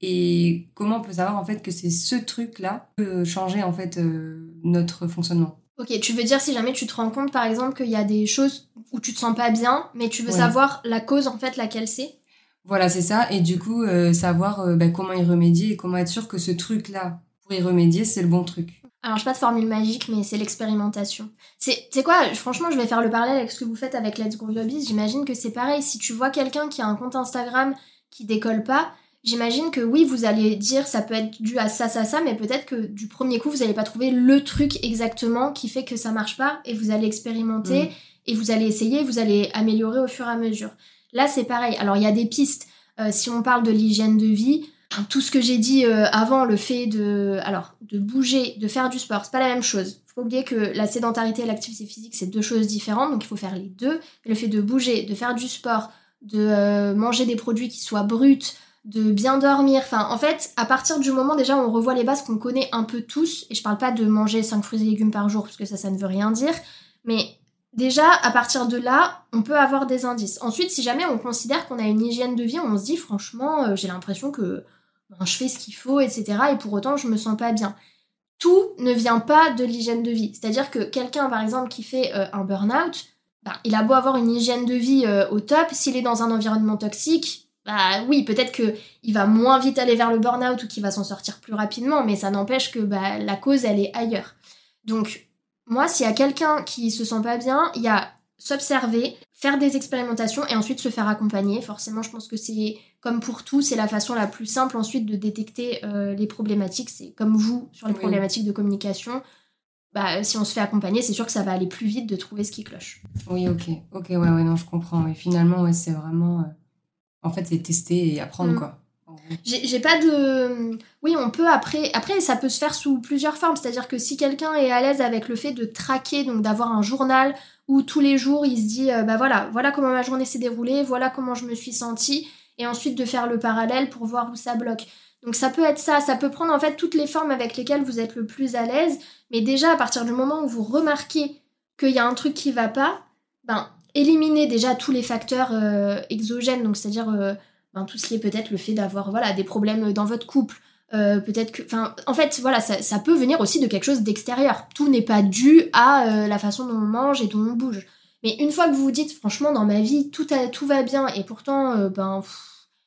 et comment on peut savoir en fait que c'est ce truc-là peut changer en fait euh, notre fonctionnement? Ok, tu veux dire si jamais tu te rends compte par exemple qu'il y a des choses où tu te sens pas bien, mais tu veux savoir la cause en fait laquelle c'est? Voilà, c'est ça. Et du coup, euh, savoir euh, bah, comment y remédier et comment être sûr que ce truc-là, pour y remédier, c'est le bon truc. Alors, je pas de formule magique, mais c'est l'expérimentation. C'est, quoi Franchement, je vais faire le parallèle avec ce que vous faites avec Let's Go Biz. J'imagine que c'est pareil. Si tu vois quelqu'un qui a un compte Instagram qui décolle pas, J'imagine que oui, vous allez dire ça peut être dû à ça, ça, ça, mais peut-être que du premier coup, vous n'allez pas trouver le truc exactement qui fait que ça marche pas et vous allez expérimenter mm. et vous allez essayer, vous allez améliorer au fur et à mesure. Là, c'est pareil. Alors, il y a des pistes. Euh, si on parle de l'hygiène de vie, tout ce que j'ai dit euh, avant, le fait de, alors, de bouger, de faire du sport, c'est pas la même chose. Faut oublier que la sédentarité et l'activité physique, c'est deux choses différentes, donc il faut faire les deux. Le fait de bouger, de faire du sport, de euh, manger des produits qui soient bruts, de bien dormir. Enfin, en fait, à partir du moment déjà on revoit les bases qu'on connaît un peu tous, et je parle pas de manger 5 fruits et légumes par jour, parce que ça, ça ne veut rien dire, mais déjà, à partir de là, on peut avoir des indices. Ensuite, si jamais on considère qu'on a une hygiène de vie, on se dit, franchement, euh, j'ai l'impression que je fais ce qu'il faut, etc., et pour autant, je me sens pas bien. Tout ne vient pas de l'hygiène de vie. C'est-à-dire que quelqu'un, par exemple, qui fait euh, un burn-out, ben, il a beau avoir une hygiène de vie euh, au top, s'il est dans un environnement toxique, bah oui, peut-être que il va moins vite aller vers le burn-out ou qu'il va s'en sortir plus rapidement, mais ça n'empêche que bah, la cause, elle est ailleurs. Donc, moi, s'il y a quelqu'un qui se sent pas bien, il y a s'observer, faire des expérimentations et ensuite se faire accompagner. Forcément, je pense que c'est comme pour tout, c'est la façon la plus simple ensuite de détecter euh, les problématiques. C'est comme vous sur les problématiques de communication. Bah, si on se fait accompagner, c'est sûr que ça va aller plus vite de trouver ce qui cloche. Oui, ok, ok, ouais, ouais, non, je comprends. Et finalement, ouais, c'est vraiment, euh, en fait, c'est tester et apprendre, mm. quoi. J'ai pas de. Oui, on peut après. Après, ça peut se faire sous plusieurs formes. C'est-à-dire que si quelqu'un est à l'aise avec le fait de traquer, donc d'avoir un journal où tous les jours il se dit euh, bah voilà, voilà comment ma journée s'est déroulée, voilà comment je me suis sentie, et ensuite de faire le parallèle pour voir où ça bloque. Donc ça peut être ça, ça peut prendre en fait toutes les formes avec lesquelles vous êtes le plus à l'aise, mais déjà à partir du moment où vous remarquez qu'il y a un truc qui va pas, ben éliminez déjà tous les facteurs euh, exogènes, donc c'est-à-dire euh, ben, tout ce qui est peut-être le fait d'avoir voilà, des problèmes dans votre couple. Euh, peut-être que. Enfin, en fait, voilà, ça, peut venir aussi de quelque chose d'extérieur. Tout n'est pas dû à euh, la façon dont on mange et dont on bouge. Mais une fois que vous vous dites, franchement, dans ma vie, tout, tout va bien et pourtant, euh, ben,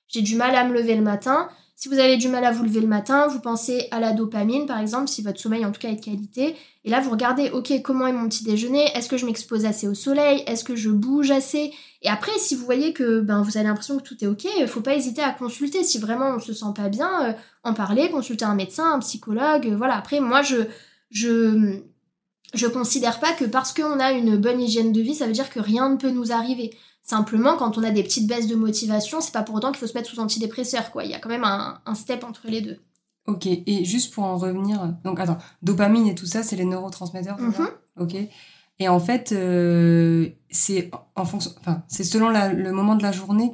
j'ai du mal à me lever le matin, si vous avez du mal à vous lever le matin, vous pensez à la dopamine, par exemple, si votre sommeil en tout cas est de qualité. Et là, vous regardez, ok, comment est mon petit déjeuner? Est-ce que je m'expose assez au soleil? Est-ce que je bouge assez? Et après, si vous voyez que ben, vous avez l'impression que tout est ok, il faut pas hésiter à consulter. Si vraiment on se sent pas bien, euh, en parler, consulter un médecin, un psychologue. Euh, voilà. Après, moi, je je je considère pas que parce qu'on a une bonne hygiène de vie, ça veut dire que rien ne peut nous arriver. Simplement, quand on a des petites baisses de motivation, c'est pas pour autant qu'il faut se mettre sous antidépresseur, quoi. Il y a quand même un, step entre les deux. Ok, et juste pour en revenir, donc attends, dopamine et tout ça, c'est les neurotransmetteurs, mm Ok. Et en fait, euh, c'est en fonction, enfin, c'est selon le moment de la journée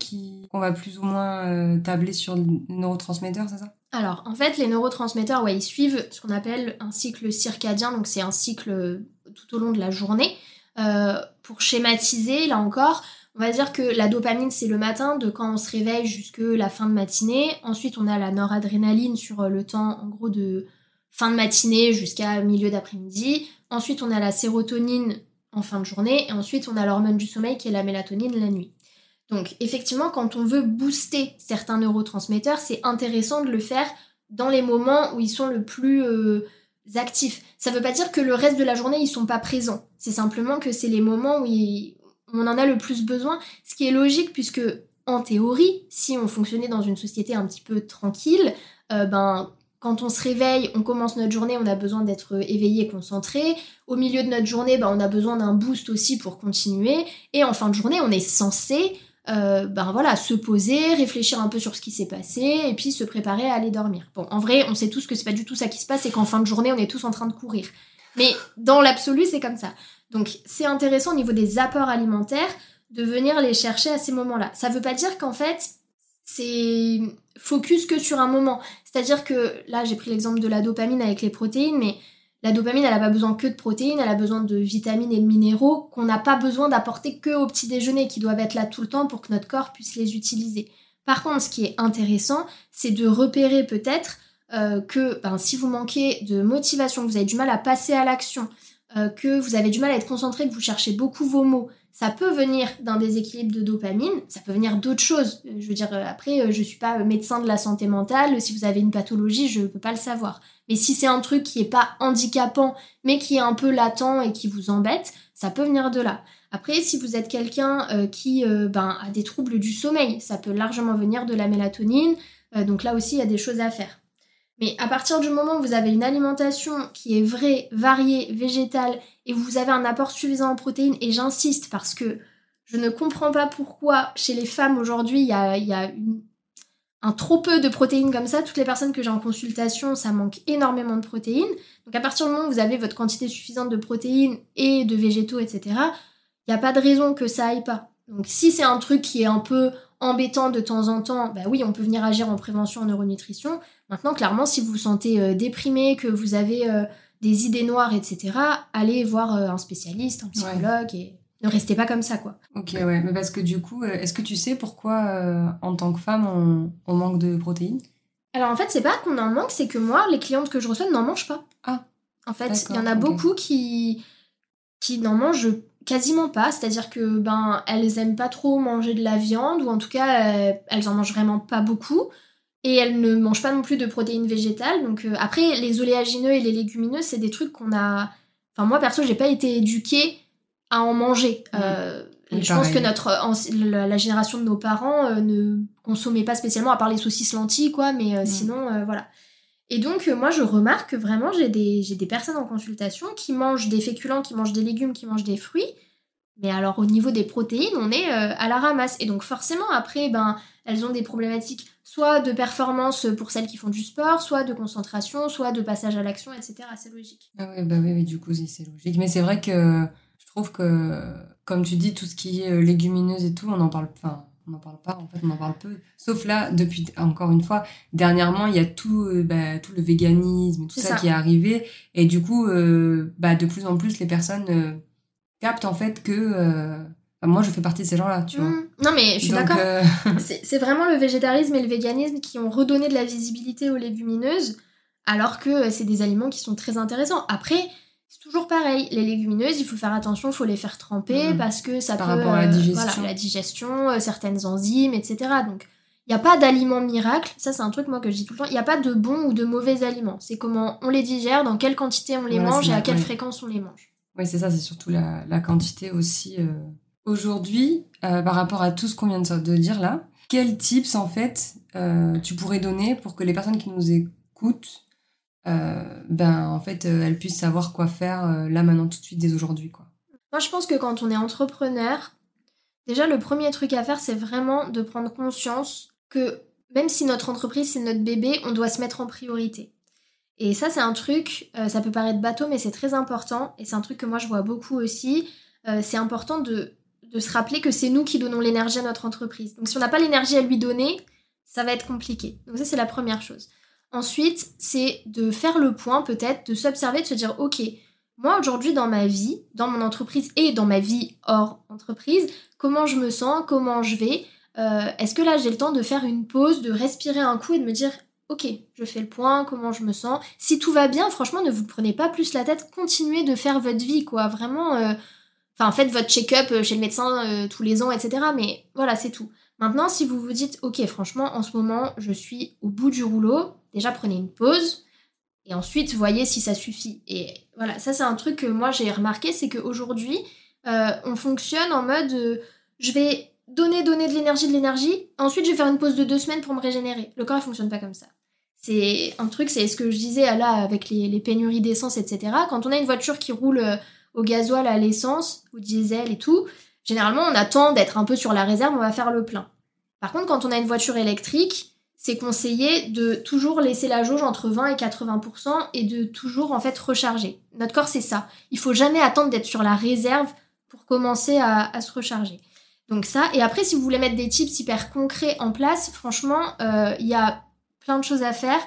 qu'on va plus ou moins euh, tabler sur le neurotransmetteur, c'est ça? Alors, en fait, les neurotransmetteurs, ouais, ils suivent ce qu'on appelle un cycle circadien, donc c'est un cycle tout au long de la journée. Euh, pour schématiser, là encore, on va dire que la dopamine, c'est le matin, de quand on se réveille jusque la fin de matinée. Ensuite, on a la noradrénaline sur euh, le temps, en gros, de fin de matinée jusqu'à milieu d'après-midi. Ensuite, on a la sérotonine en fin de journée. Et ensuite, on a l'hormone du sommeil qui est la mélatonine la nuit. Donc, effectivement, quand on veut booster certains neurotransmetteurs, c'est intéressant de le faire dans les moments où ils sont le plus euh, actifs. Ça ne veut pas dire que le reste de la journée, ils sont pas présents. C'est simplement que c'est les moments où ils, on en a le plus besoin, ce qui est logique puisque en théorie, si on fonctionnait dans une société un petit peu tranquille, euh, ben quand on se réveille, on commence notre journée, on a besoin d'être éveillé et concentré. Au milieu de notre journée, ben, on a besoin d'un boost aussi pour continuer. Et en fin de journée, on est censé euh, ben voilà, se poser, réfléchir un peu sur ce qui s'est passé et puis se préparer à aller dormir. Bon, en vrai, on sait tous que c'est pas du tout ça qui se passe et qu'en fin de journée, on est tous en train de courir. Mais dans l'absolu, c'est comme ça. Donc c'est intéressant au niveau des apports alimentaires de venir les chercher à ces moments-là. Ça ne veut pas dire qu'en fait c'est focus que sur un moment. C'est-à-dire que là j'ai pris l'exemple de la dopamine avec les protéines, mais la dopamine elle n'a pas besoin que de protéines, elle a besoin de vitamines et de minéraux qu'on n'a pas besoin d'apporter que au petit déjeuner, qui doivent être là tout le temps pour que notre corps puisse les utiliser. Par contre, ce qui est intéressant, c'est de repérer peut-être euh, que ben, si vous manquez de motivation, que vous avez du mal à passer à l'action, euh, que vous avez du mal à être concentré, que vous cherchez beaucoup vos mots, ça peut venir d'un déséquilibre de dopamine, ça peut venir d'autres choses. Euh, je veux dire, euh, après, je suis pas médecin de la santé mentale, si vous avez une pathologie, je ne peux pas le savoir. Mais si c'est un truc qui est pas handicapant, mais qui est un peu latent et qui vous embête, ça peut venir de là. Après, si vous êtes quelqu'un qui ben, a des troubles du sommeil, ça peut largement venir de la mélatonine. donc là aussi, il y a des choses à faire. Mais à partir du moment où vous avez une alimentation qui est vraie, variée, végétale, et vous avez un apport suffisant en protéines, et j'insiste parce que je ne comprends pas pourquoi chez les femmes aujourd'hui il y a, un trop peu de protéines comme ça. Toutes les personnes que j'ai en consultation, ça manque énormément de protéines. Donc à partir du moment où vous avez votre quantité suffisante de protéines et de végétaux, etc., il n'y a pas de raison que ça aille pas. Donc si c'est un truc qui est un peu embêtant de temps en temps, bah oui, on peut venir agir en prévention en neuronutrition. Maintenant, clairement, si vous vous sentez euh, déprimé, que vous avez euh, des idées noires, etc., allez voir euh, un spécialiste, un psychologue et ne restez pas comme ça, quoi. Ok, ouais, mais parce que du coup, est-ce que tu sais pourquoi, en tant que femme, on, manque de protéines? Alors en fait, c'est pas qu'on en manque, c'est que moi, les clientes que je reçois n'en mangent pas. Ah. En fait, il y en a beaucoup qui, qui n'en mangent quasiment pas, c'est-à-dire que ben elles aiment pas trop manger de la viande ou en tout cas euh, elles en mangent vraiment pas beaucoup et elles ne mangent pas non plus de protéines végétales. Donc euh, après les oléagineux et les légumineux, c'est des trucs qu'on a enfin moi perso, j'ai pas été éduquée à en manger. Euh, je pense que notre la, génération de nos parents ne consommait pas spécialement à part les saucisses lentilles quoi, mais sinon voilà. Et donc, euh, moi, je remarque que vraiment, j'ai des, des personnes en consultation qui mangent des féculents, qui mangent des légumes, qui mangent des fruits. Mais alors, au niveau des protéines, on est euh, à la ramasse. Et donc, forcément, après, ben, elles ont des problématiques soit de performance pour celles qui font du sport, soit de concentration, soit de passage à l'action, etc. C'est logique. Ah ouais, bah oui, oui, du coup, c'est logique. Mais c'est vrai que je trouve que, comme tu dis, tout ce qui est euh, légumineuse et tout, on en parle. Enfin, on n'en parle pas, en fait, on en parle peu. Sauf là, depuis, encore une fois, dernièrement, il y a tout, euh, bah, tout le véganisme, tout ça, qui est arrivé. Et du coup, euh, bah, de plus en plus, les personnes euh, captent en fait que. moi, je fais partie de ces gens-là, tu vois. Mmh. Non, mais je suis d'accord. C'est vraiment le végétarisme et le véganisme qui ont redonné de la visibilité aux légumineuses, alors que c'est des aliments qui sont très intéressants. Après, c'est toujours pareil. Les légumineuses, il faut faire attention, il faut les faire tremper mm. parce que ça Par peut. rapport à la euh, digestion. voilà, la digestion, euh, certaines enzymes, etc. Donc, il n'y a pas d'aliment miracle. Ça, c'est un truc, moi, que je dis tout le temps. Il n'y a pas de bons ou de mauvais aliments. C'est comment on les digère, dans quelle quantité on les mange et à quelle fréquence on les mange. Oui, c'est ça, c'est surtout la, la, quantité aussi. Euh. Aujourd'hui, par rapport à tout ce qu'on vient de dire là, quels tips, en fait, tu pourrais donner pour que les personnes qui nous écoutent ben en fait euh, elles puissent savoir quoi faire euh, là maintenant tout de suite dès aujourd'hui. Moi je pense que quand on est entrepreneur, déjà le premier truc à faire c'est vraiment de prendre conscience que même si notre entreprise c'est notre bébé, on doit se mettre en priorité. Et ça c'est un truc, ça peut paraître bateau mais c'est très important et c'est un truc que moi je vois beaucoup aussi. c'est important de se rappeler que c'est nous qui donnons l'énergie à notre entreprise. Donc si on n'a pas l'énergie à lui donner, ça va être compliqué. Donc ça c'est la première chose. Ensuite, c'est de faire le point peut-être, de s'observer, de se dire, ok, moi aujourd'hui dans ma vie, dans mon entreprise et dans ma vie hors entreprise, comment je me sens, comment je vais, euh, est-ce que là j'ai le temps de faire une pause, de respirer un coup et de me dire, ok, je fais le point, comment je me sens. Si tout va bien, franchement, ne vous prenez pas plus la tête, continuez de faire votre vie, quoi. Vraiment, euh, enfin, faites votre check-up euh, chez le médecin tous les ans, etc. Mais voilà, c'est tout. Maintenant, si vous vous dites, ok, franchement, en ce moment, je suis au bout du rouleau, déjà prenez une pause et ensuite voyez si ça suffit. Et voilà, ça c'est un truc que moi j'ai remarqué, c'est qu'aujourd'hui, euh, on fonctionne en mode euh, je vais donner, donner de l'énergie, de l'énergie, ensuite je vais faire une pause de deux semaines pour me régénérer. Le corps ne fonctionne pas comme ça. C'est un truc, c'est ce que je disais là avec les, pénuries d'essence, etc. Quand on a une voiture qui roule euh, au gasoil, à l'essence, au diesel et tout, généralement on attend d'être un peu sur la réserve, on va faire le plein. Par contre, quand on a une voiture électrique, c'est conseillé de toujours laisser la jauge entre 20 et 80% et de toujours en fait recharger. Notre corps c'est ça. Il faut jamais attendre d'être sur la réserve pour commencer à, se recharger. Donc ça, et après si vous voulez mettre des tips hyper concrets en place, franchement, euh, il y a plein de choses à faire.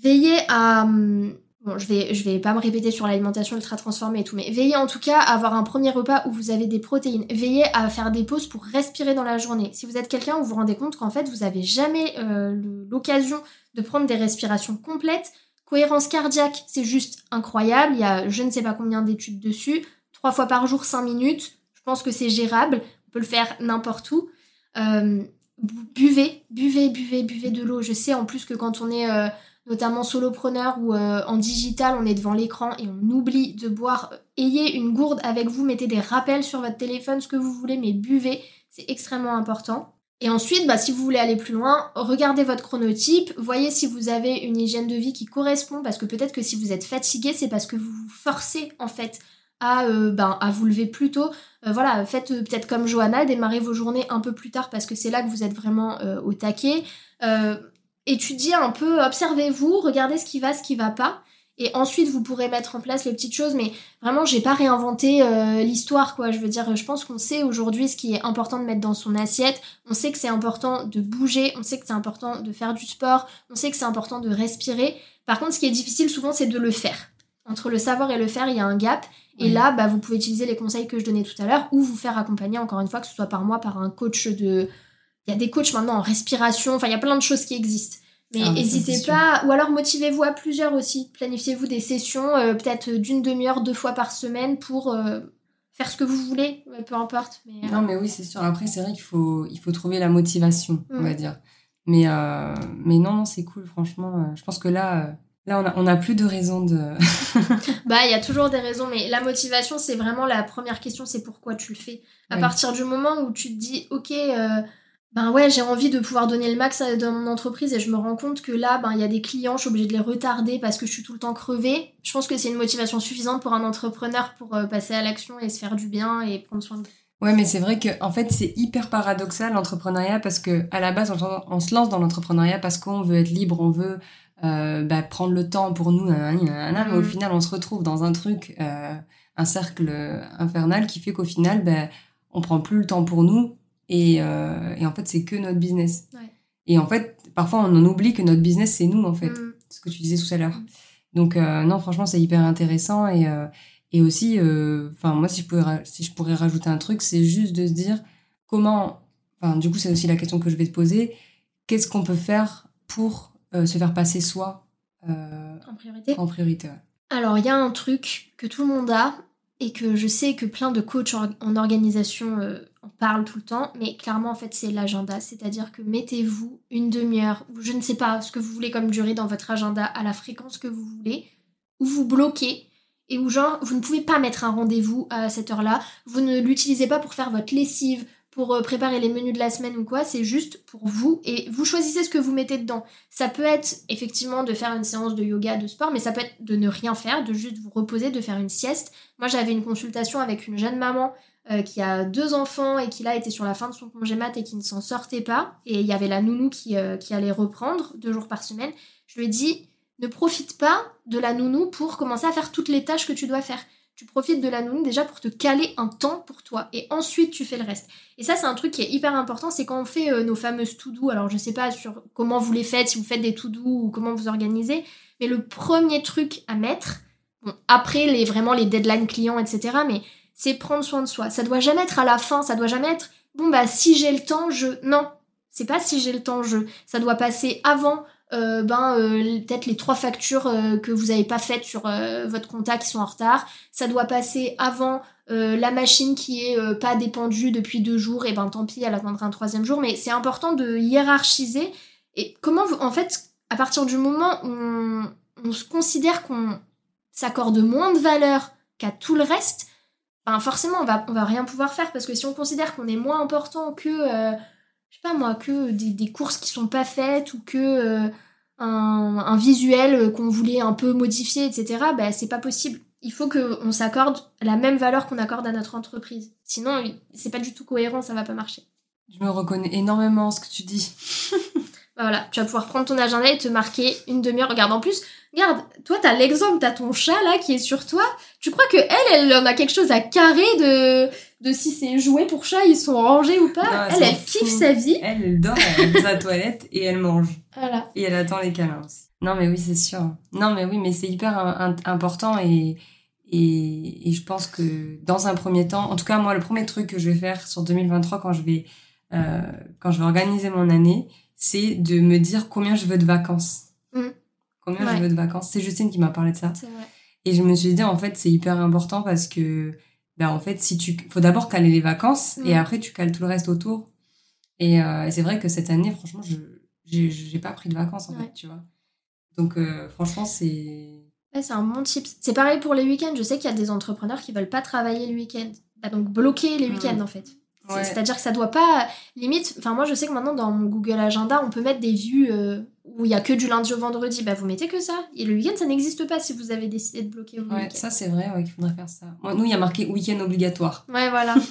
Veillez à, hum, Bon, je vais, vais pas me répéter sur l'alimentation ultra transformée et tout, mais veillez en tout cas à avoir un premier repas où vous avez des protéines. Veillez à faire des pauses pour respirer dans la journée. Si vous êtes quelqu'un où vous vous rendez compte qu'en fait vous avez jamais euh, l'occasion de prendre des respirations complètes, cohérence cardiaque, c'est juste incroyable. Il y a je ne sais pas combien d'études dessus. Trois fois par jour, cinq minutes. Je pense que c'est gérable. On peut le faire n'importe où. Euh, buvez, buvez, buvez, buvez de l'eau. Je sais en plus que quand on est euh, notamment solopreneur ou euh, en digital, on est devant l'écran et on oublie de boire. Ayez une gourde avec vous, mettez des rappels sur votre téléphone, ce que vous voulez, mais buvez, c'est extrêmement important. Et ensuite, bah, si vous voulez aller plus loin, regardez votre chronotype, voyez si vous avez une hygiène de vie qui correspond, parce que peut-être que si vous êtes fatigué, c'est parce que vous vous forcez en fait à, euh, ben, à vous lever plus tôt. Euh, voilà, faites peut-être comme Johanna, démarrez vos journées un peu plus tard parce que c'est là que vous êtes vraiment au taquet étudiez un peu, observez-vous, regardez ce qui va, ce qui va pas. Et ensuite, vous pourrez mettre en place les petites choses. Mais vraiment, j'ai pas réinventé euh, l'histoire, quoi. Je veux dire, je pense qu'on sait aujourd'hui ce qui est important de mettre dans son assiette. On sait que c'est important de bouger. On sait que c'est important de faire du sport. On sait que c'est important de respirer. Par contre, ce qui est difficile souvent, c'est de le faire. Entre le savoir et le faire, il y a un gap. Et là, bah, vous pouvez utiliser les conseils que je donnais tout à l'heure ou vous faire accompagner, encore une fois, que ce soit par moi, par un coach de, il y a des coachs maintenant en respiration, enfin il y a plein de choses qui existent. Mais ah, n'hésitez pas, ou alors motivez-vous à plusieurs aussi. Planifiez-vous des sessions, euh, peut-être d'une demi-heure, deux fois par semaine pour euh, faire ce que vous voulez, peu importe. Mais, Non, mais oui, c'est sûr. Après, c'est vrai qu'il faut, il faut trouver la motivation, on va Mm. dire. Mais, euh, mais non, non, c'est cool, franchement. euh, je pense que là, euh, là on n'a on a plus de raison de. Bah, il y a toujours des raisons, mais la motivation, c'est vraiment la première question, c'est pourquoi tu le fais. À Ouais. partir du moment où tu te dis, ok, euh, ben ouais, j'ai envie de pouvoir donner le max dans mon entreprise et je me rends compte que là, ben il y a des clients, je suis obligée de les retarder parce que je suis tout le temps crevée. Je pense que c'est une motivation suffisante pour un entrepreneur pour euh, passer à l'action et se faire du bien et prendre soin de Ouais, mais c'est vrai que en fait, c'est hyper paradoxal l'entrepreneuriat parce que à la base, on, on se lance dans l'entrepreneuriat parce qu'on veut être libre, on veut euh, bah, prendre le temps pour nous, nanana, mais au Mm. final, on se retrouve dans un truc, euh, un cercle infernal qui fait qu'au final, bah, on prend plus le temps pour nous et, euh, et en fait, c'est que notre business. Ouais. Et en fait, parfois, on en oublie que notre business, c'est nous, en fait. Mm. ce que tu disais tout à l'heure. Mm. Donc euh, non, franchement, c'est hyper intéressant et euh, et aussi, enfin moi, si je pouvais ra- si je pourrais rajouter un truc, c'est juste de se dire comment, enfin du coup, c'est aussi la question que je vais te poser. Qu'est-ce qu'on peut faire pour se faire passer soi en priorité. en priorité ouais. Alors, il y a un truc que tout le monde a et que je sais que plein de coachs en organisation en parlent tout le temps, mais clairement, en fait, c'est l'agenda. C'est-à-dire que mettez-vous une demi-heure, ou je ne sais pas ce que vous voulez comme durée dans votre agenda, à la fréquence que vous voulez, où vous bloquez et où, genre, vous ne pouvez pas mettre un rendez-vous à cette heure-là. Vous ne l'utilisez pas pour faire votre lessive, pour euh, préparer les menus de la semaine ou quoi, c'est juste pour vous et vous choisissez ce que vous mettez dedans. Ça peut être effectivement de faire une séance de yoga, de sport, mais ça peut être de ne rien faire, de juste vous reposer, de faire une sieste. Moi, j'avais une consultation avec une jeune maman euh, qui a deux enfants et qui là était sur la fin de son congé mat et qui ne s'en sortait pas. Et il y avait la nounou qui, euh, qui allait reprendre deux jours par semaine. Je lui ai dit, ne profite pas de la nounou pour commencer à faire toutes les tâches que tu dois faire. Tu profites de la nounou déjà pour te caler un temps pour toi et ensuite tu fais le reste. Et ça, c'est un truc qui est hyper important, c'est quand on fait euh, nos fameuses to-do. Alors, je sais pas sur comment vous les faites, si vous faites des to-do ou comment vous organisez, mais le premier truc à mettre, après les vraiment les deadlines clients, etc., mais c'est prendre soin de soi. Ça doit jamais être à la fin, ça doit jamais être bon bah si j'ai le temps, je non, c'est pas si j'ai le temps, je. Ça doit passer avant. euh, ben euh, peut-être les trois factures euh, que vous avez pas faites sur votre compta qui sont en retard ça doit passer avant la machine qui est pas dépendue depuis deux jours, et ben tant pis, elle attendra un troisième jour. Mais c'est important de hiérarchiser. Et comment, vous, en fait, à partir du moment où on, on se considère qu'on s'accorde moins de valeur qu'à tout le reste, ben forcément, on va, on va rien pouvoir faire. Parce que si on considère qu'on est moins important que, euh, je sais pas moi, que des, des courses qui sont pas faites ou que euh, un, un visuel qu'on voulait un peu modifier, etc., ben c'est pas possible il faut qu'on s'accorde la même valeur qu'on accorde à notre entreprise. Sinon, c'est pas du tout cohérent, ça va pas marcher. Je me reconnais énormément en ce que tu dis. Bah voilà, tu vas pouvoir prendre ton agenda et te marquer une demi-heure. Regarde, en plus, regarde, toi, t'as l'exemple, t'as ton chat là qui est sur toi. Tu crois que elle, elle en a quelque chose à carrer de, de si ses jouets pour chat ils sont rangés ou pas? Non, Elle, elle elle kiffe sa vie. Elle, elle dort, elle à la toilette et elle mange. Voilà. Et elle attend les câlins aussi. Non, mais oui, c'est sûr. Non, mais oui, mais c'est hyper un- un- important et, et, et je pense que dans un premier temps, en tout cas, moi, le premier truc que je vais faire sur 2023 quand je vais, euh, quand je vais organiser mon année, c'est de me dire combien je veux de vacances. Mm. Combien Ouais. je veux de vacances. C'est Justine qui m'a parlé de ça. Vrai. Et je me suis dit, en fait, c'est hyper important parce que, ben, en fait, si tu, faut d'abord caler les vacances Mm. et après, tu cales tout le reste autour. Et, euh, et c'est vrai que cette année, franchement, je, j'ai, pas pris de vacances, en Ouais. fait, tu vois. Donc, euh, franchement, c'est. Ouais, c'est un bon tip. C'est pareil pour les week-ends. Je sais qu'il y a des entrepreneurs qui veulent pas travailler le week-end. Bah, donc bloquer les Mm. week-ends en fait. Ouais. C'est-à-dire que ça doit pas. Limite, enfin, moi je sais que maintenant dans mon Google Agenda, on peut mettre des vues euh, où il y a que du lundi au vendredi. Bah, vous mettez que ça. Et le week-end, ça n'existe pas si vous avez décidé de bloquer vos Ouais, ça, c'est vrai, ouais, qu'il faudrait faire ça. Nous, il y a marqué week-end obligatoire. Ouais, voilà.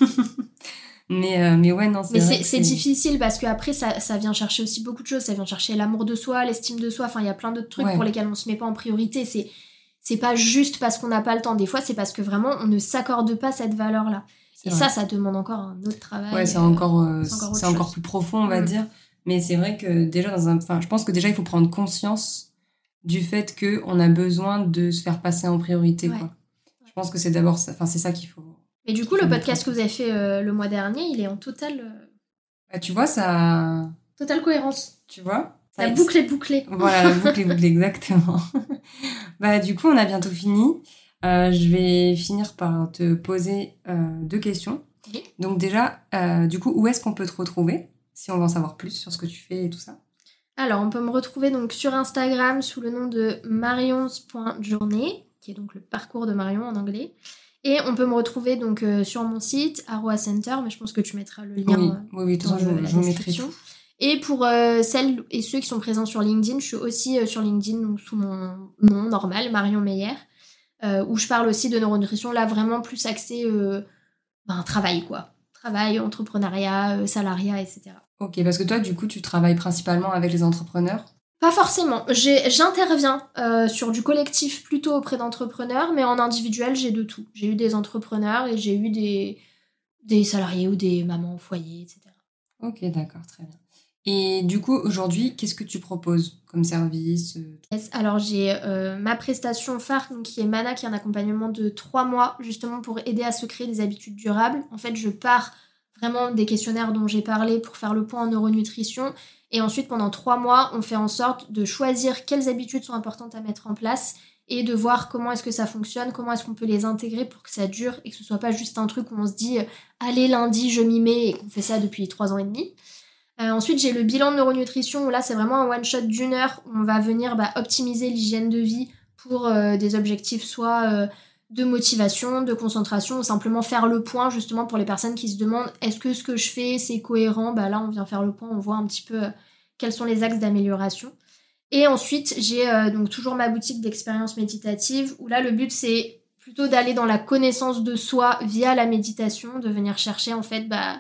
Mais, euh, mais ouais, non, c'est Mais c'est difficile parce que après ça, ça vient chercher aussi beaucoup de choses. Ça vient chercher l'amour de soi, l'estime de soi. Enfin, il y a plein d'autres trucs Ouais. pour lesquels on se met pas en priorité. C'est c'est pas juste parce qu'on n'a pas le temps. Des fois, c'est parce que vraiment on ne s'accorde pas cette valeur-là. Et vrai. ça, ça demande encore un autre travail. Ouais, c'est euh, encore, euh, c'est encore plus profond, on va Mm. dire. Mais c'est vrai que déjà, dans un... enfin, je pense que déjà, il faut prendre conscience du fait qu'on a besoin de se faire passer en priorité. Ouais. Quoi. Je pense que c'est d'abord ça, enfin, c'est ça qu'il faut. Et du coup, le podcast que vous avez fait euh, le mois dernier, il est en totale, euh, Bah, tu vois, ça. totale cohérence. Tu vois La boucle est bouclée. Voilà, la boucle est bouclée, exactement. bah, du coup, on a bientôt fini. Euh, je vais finir par te poser euh, deux questions. Donc déjà, euh, du coup, où est-ce qu'on peut te retrouver si on veut en savoir plus sur ce que tu fais et tout ça? Alors, on peut me retrouver donc sur Instagram sous le nom de marions.journée, qui est donc le parcours de Marion en anglais. Et on peut me retrouver donc sur mon site, Aroa Center, mais je pense que tu mettras le lien. oui, oui, oui, de toute dans je, la je vous mettrai tout. Et pour euh, celles et ceux qui sont présents sur LinkedIn, je suis aussi euh, sur LinkedIn donc sous mon nom normal, Marion Meyer, où je parle aussi de neuronutrition, là vraiment plus axé euh, ben, travail quoi. Travail, entrepreneuriat, euh, salariat, etc. Ok, parce que toi, du coup, tu travailles principalement avec les entrepreneurs? Pas forcément. J'interviens euh, sur du collectif plutôt auprès d'entrepreneurs, mais en individuel, j'ai de tout. J'ai eu des entrepreneurs et j'ai eu des, des salariés ou des mamans au foyer, etc. Ok, d'accord, très bien. Et du coup, aujourd'hui, qu'est-ce que tu proposes comme service euh, Alors j'ai euh, ma prestation phare qui est Mana, qui est un accompagnement de trois mois justement pour aider à se créer des habitudes durables. En fait, je pars vraiment des questionnaires dont j'ai parlé pour faire le point en neuronutrition. Et ensuite, pendant trois mois, on fait en sorte de choisir quelles habitudes sont importantes à mettre en place et de voir comment est-ce que ça fonctionne, comment est-ce qu'on peut les intégrer pour que ça dure et que ce soit pas juste un truc où on se dit euh, allez lundi je m'y mets et qu'on fait ça depuis trois ans et demi. Euh, ensuite, j'ai le bilan de neuronutrition où là, c'est vraiment un one-shot d'une heure où on va venir bah, optimiser l'hygiène de vie pour euh, des objectifs soit euh, de motivation, de concentration, ou simplement faire le point justement pour les personnes qui se demandent est-ce que ce que je fais c'est cohérent? Bah là, on vient faire le point, on voit un petit peu euh, quels sont les axes d'amélioration. Et ensuite, j'ai euh, donc toujours ma boutique d'expérience méditative où là, le but c'est plutôt d'aller dans la connaissance de soi via la méditation, de venir chercher en fait bah,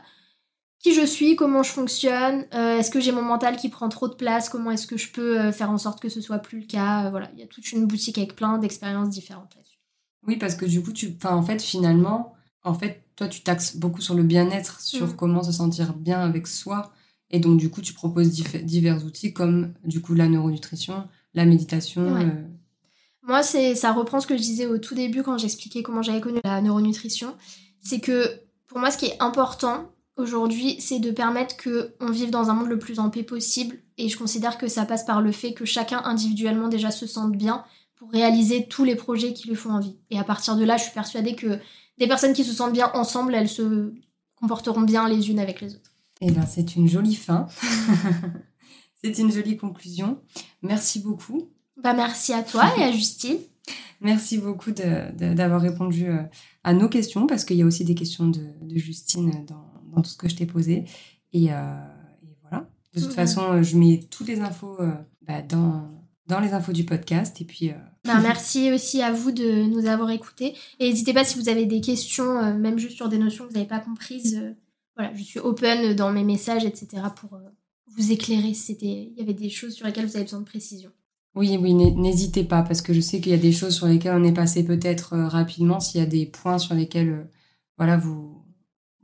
qui je suis, comment je fonctionne, euh, est-ce que j'ai mon mental qui prend trop de place, comment est-ce que je peux euh, faire en sorte que ce soit plus le cas. euh, voilà, il y a toute une boutique avec plein d'expériences différentes là-dessus. Oui, parce que du coup, tu, enfin, en fait, finalement, en fait, toi, tu taxes beaucoup sur le bien-être, sur Mm. comment se sentir bien avec soi. Et donc, du coup, tu proposes divers outils comme, du coup, la neuronutrition, la méditation. Ouais. Moi, c'est ça reprend ce que je disais au tout début quand j'expliquais comment j'avais connu la neuronutrition. C'est que pour moi, ce qui est important aujourd'hui, c'est de permettre que on vive dans un monde le plus en paix possible. Et je considère que ça passe par le fait que chacun individuellement déjà se sente bien pour réaliser tous les projets qui lui font envie. Et à partir de là, je suis persuadée que des personnes qui se sentent bien ensemble, elles se comporteront bien les unes avec les autres. Eh bien, c'est une jolie fin. c'est une jolie conclusion. Merci beaucoup. Bah merci à toi et à Justine. Merci beaucoup d'avoir répondu euh, à nos questions, parce qu'il y a aussi des questions de, de Justine dans, dans tout ce que je t'ai posé. Et, euh, et voilà. De toute façon, euh, je mets toutes les infos euh, bah, dans, dans les infos du podcast. Et puis, Ben, merci aussi à vous de nous avoir écoutés. Et n'hésitez pas si vous avez des questions, euh, même juste sur des notions que vous n'avez pas comprises. euh, voilà, je suis open dans mes messages, etc. pour euh, vous éclairer si il y avait des choses sur lesquelles vous avez besoin de précision. oui, oui, n'hé- n'hésitez pas, parce que je sais qu'il y a des choses sur lesquelles on est passé peut-être rapidement. S'il y a des points sur lesquels voilà, vous,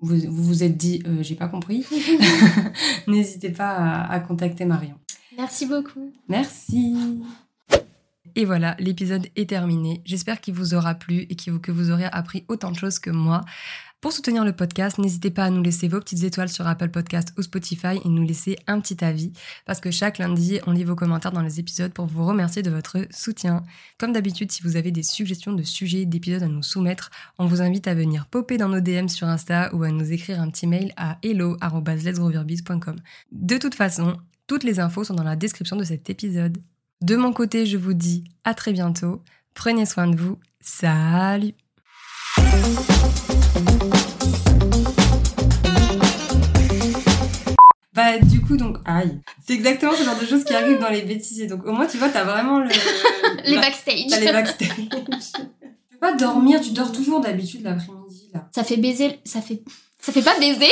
vous vous vous êtes dit, euh, j'ai pas compris, n'hésitez pas à- à contacter Marion. merci beaucoup. Merci. Et voilà, l'épisode est terminé. J'espère qu'il vous aura plu et que vous aurez appris autant de choses que moi. Pour soutenir le podcast, n'hésitez pas à nous laisser vos petites étoiles sur Apple Podcast ou Spotify et nous laisser un petit avis parce que chaque lundi, on lit vos commentaires dans les épisodes pour vous remercier de votre soutien. Comme d'habitude, si vous avez des suggestions de sujets, d'épisodes à nous soumettre, on vous invite à venir popper dans nos DM sur Insta ou à nous écrire un petit mail à hello@letsgroverbiz.com. De toute façon, toutes les infos sont dans la description de cet épisode. De mon côté, je vous dis à très bientôt. Prenez soin de vous. Salut Bah du coup donc aïe. C'est exactement ce genre de choses qui arrivent dans les bêtisiers. Donc au moins tu vois t'as vraiment le Les bah, backstage. t'as les backstage. tu peux pas dormir, tu dors toujours d'habitude l'après-midi là. Ça fait baiser. Ça fait. Ça fait pas baiser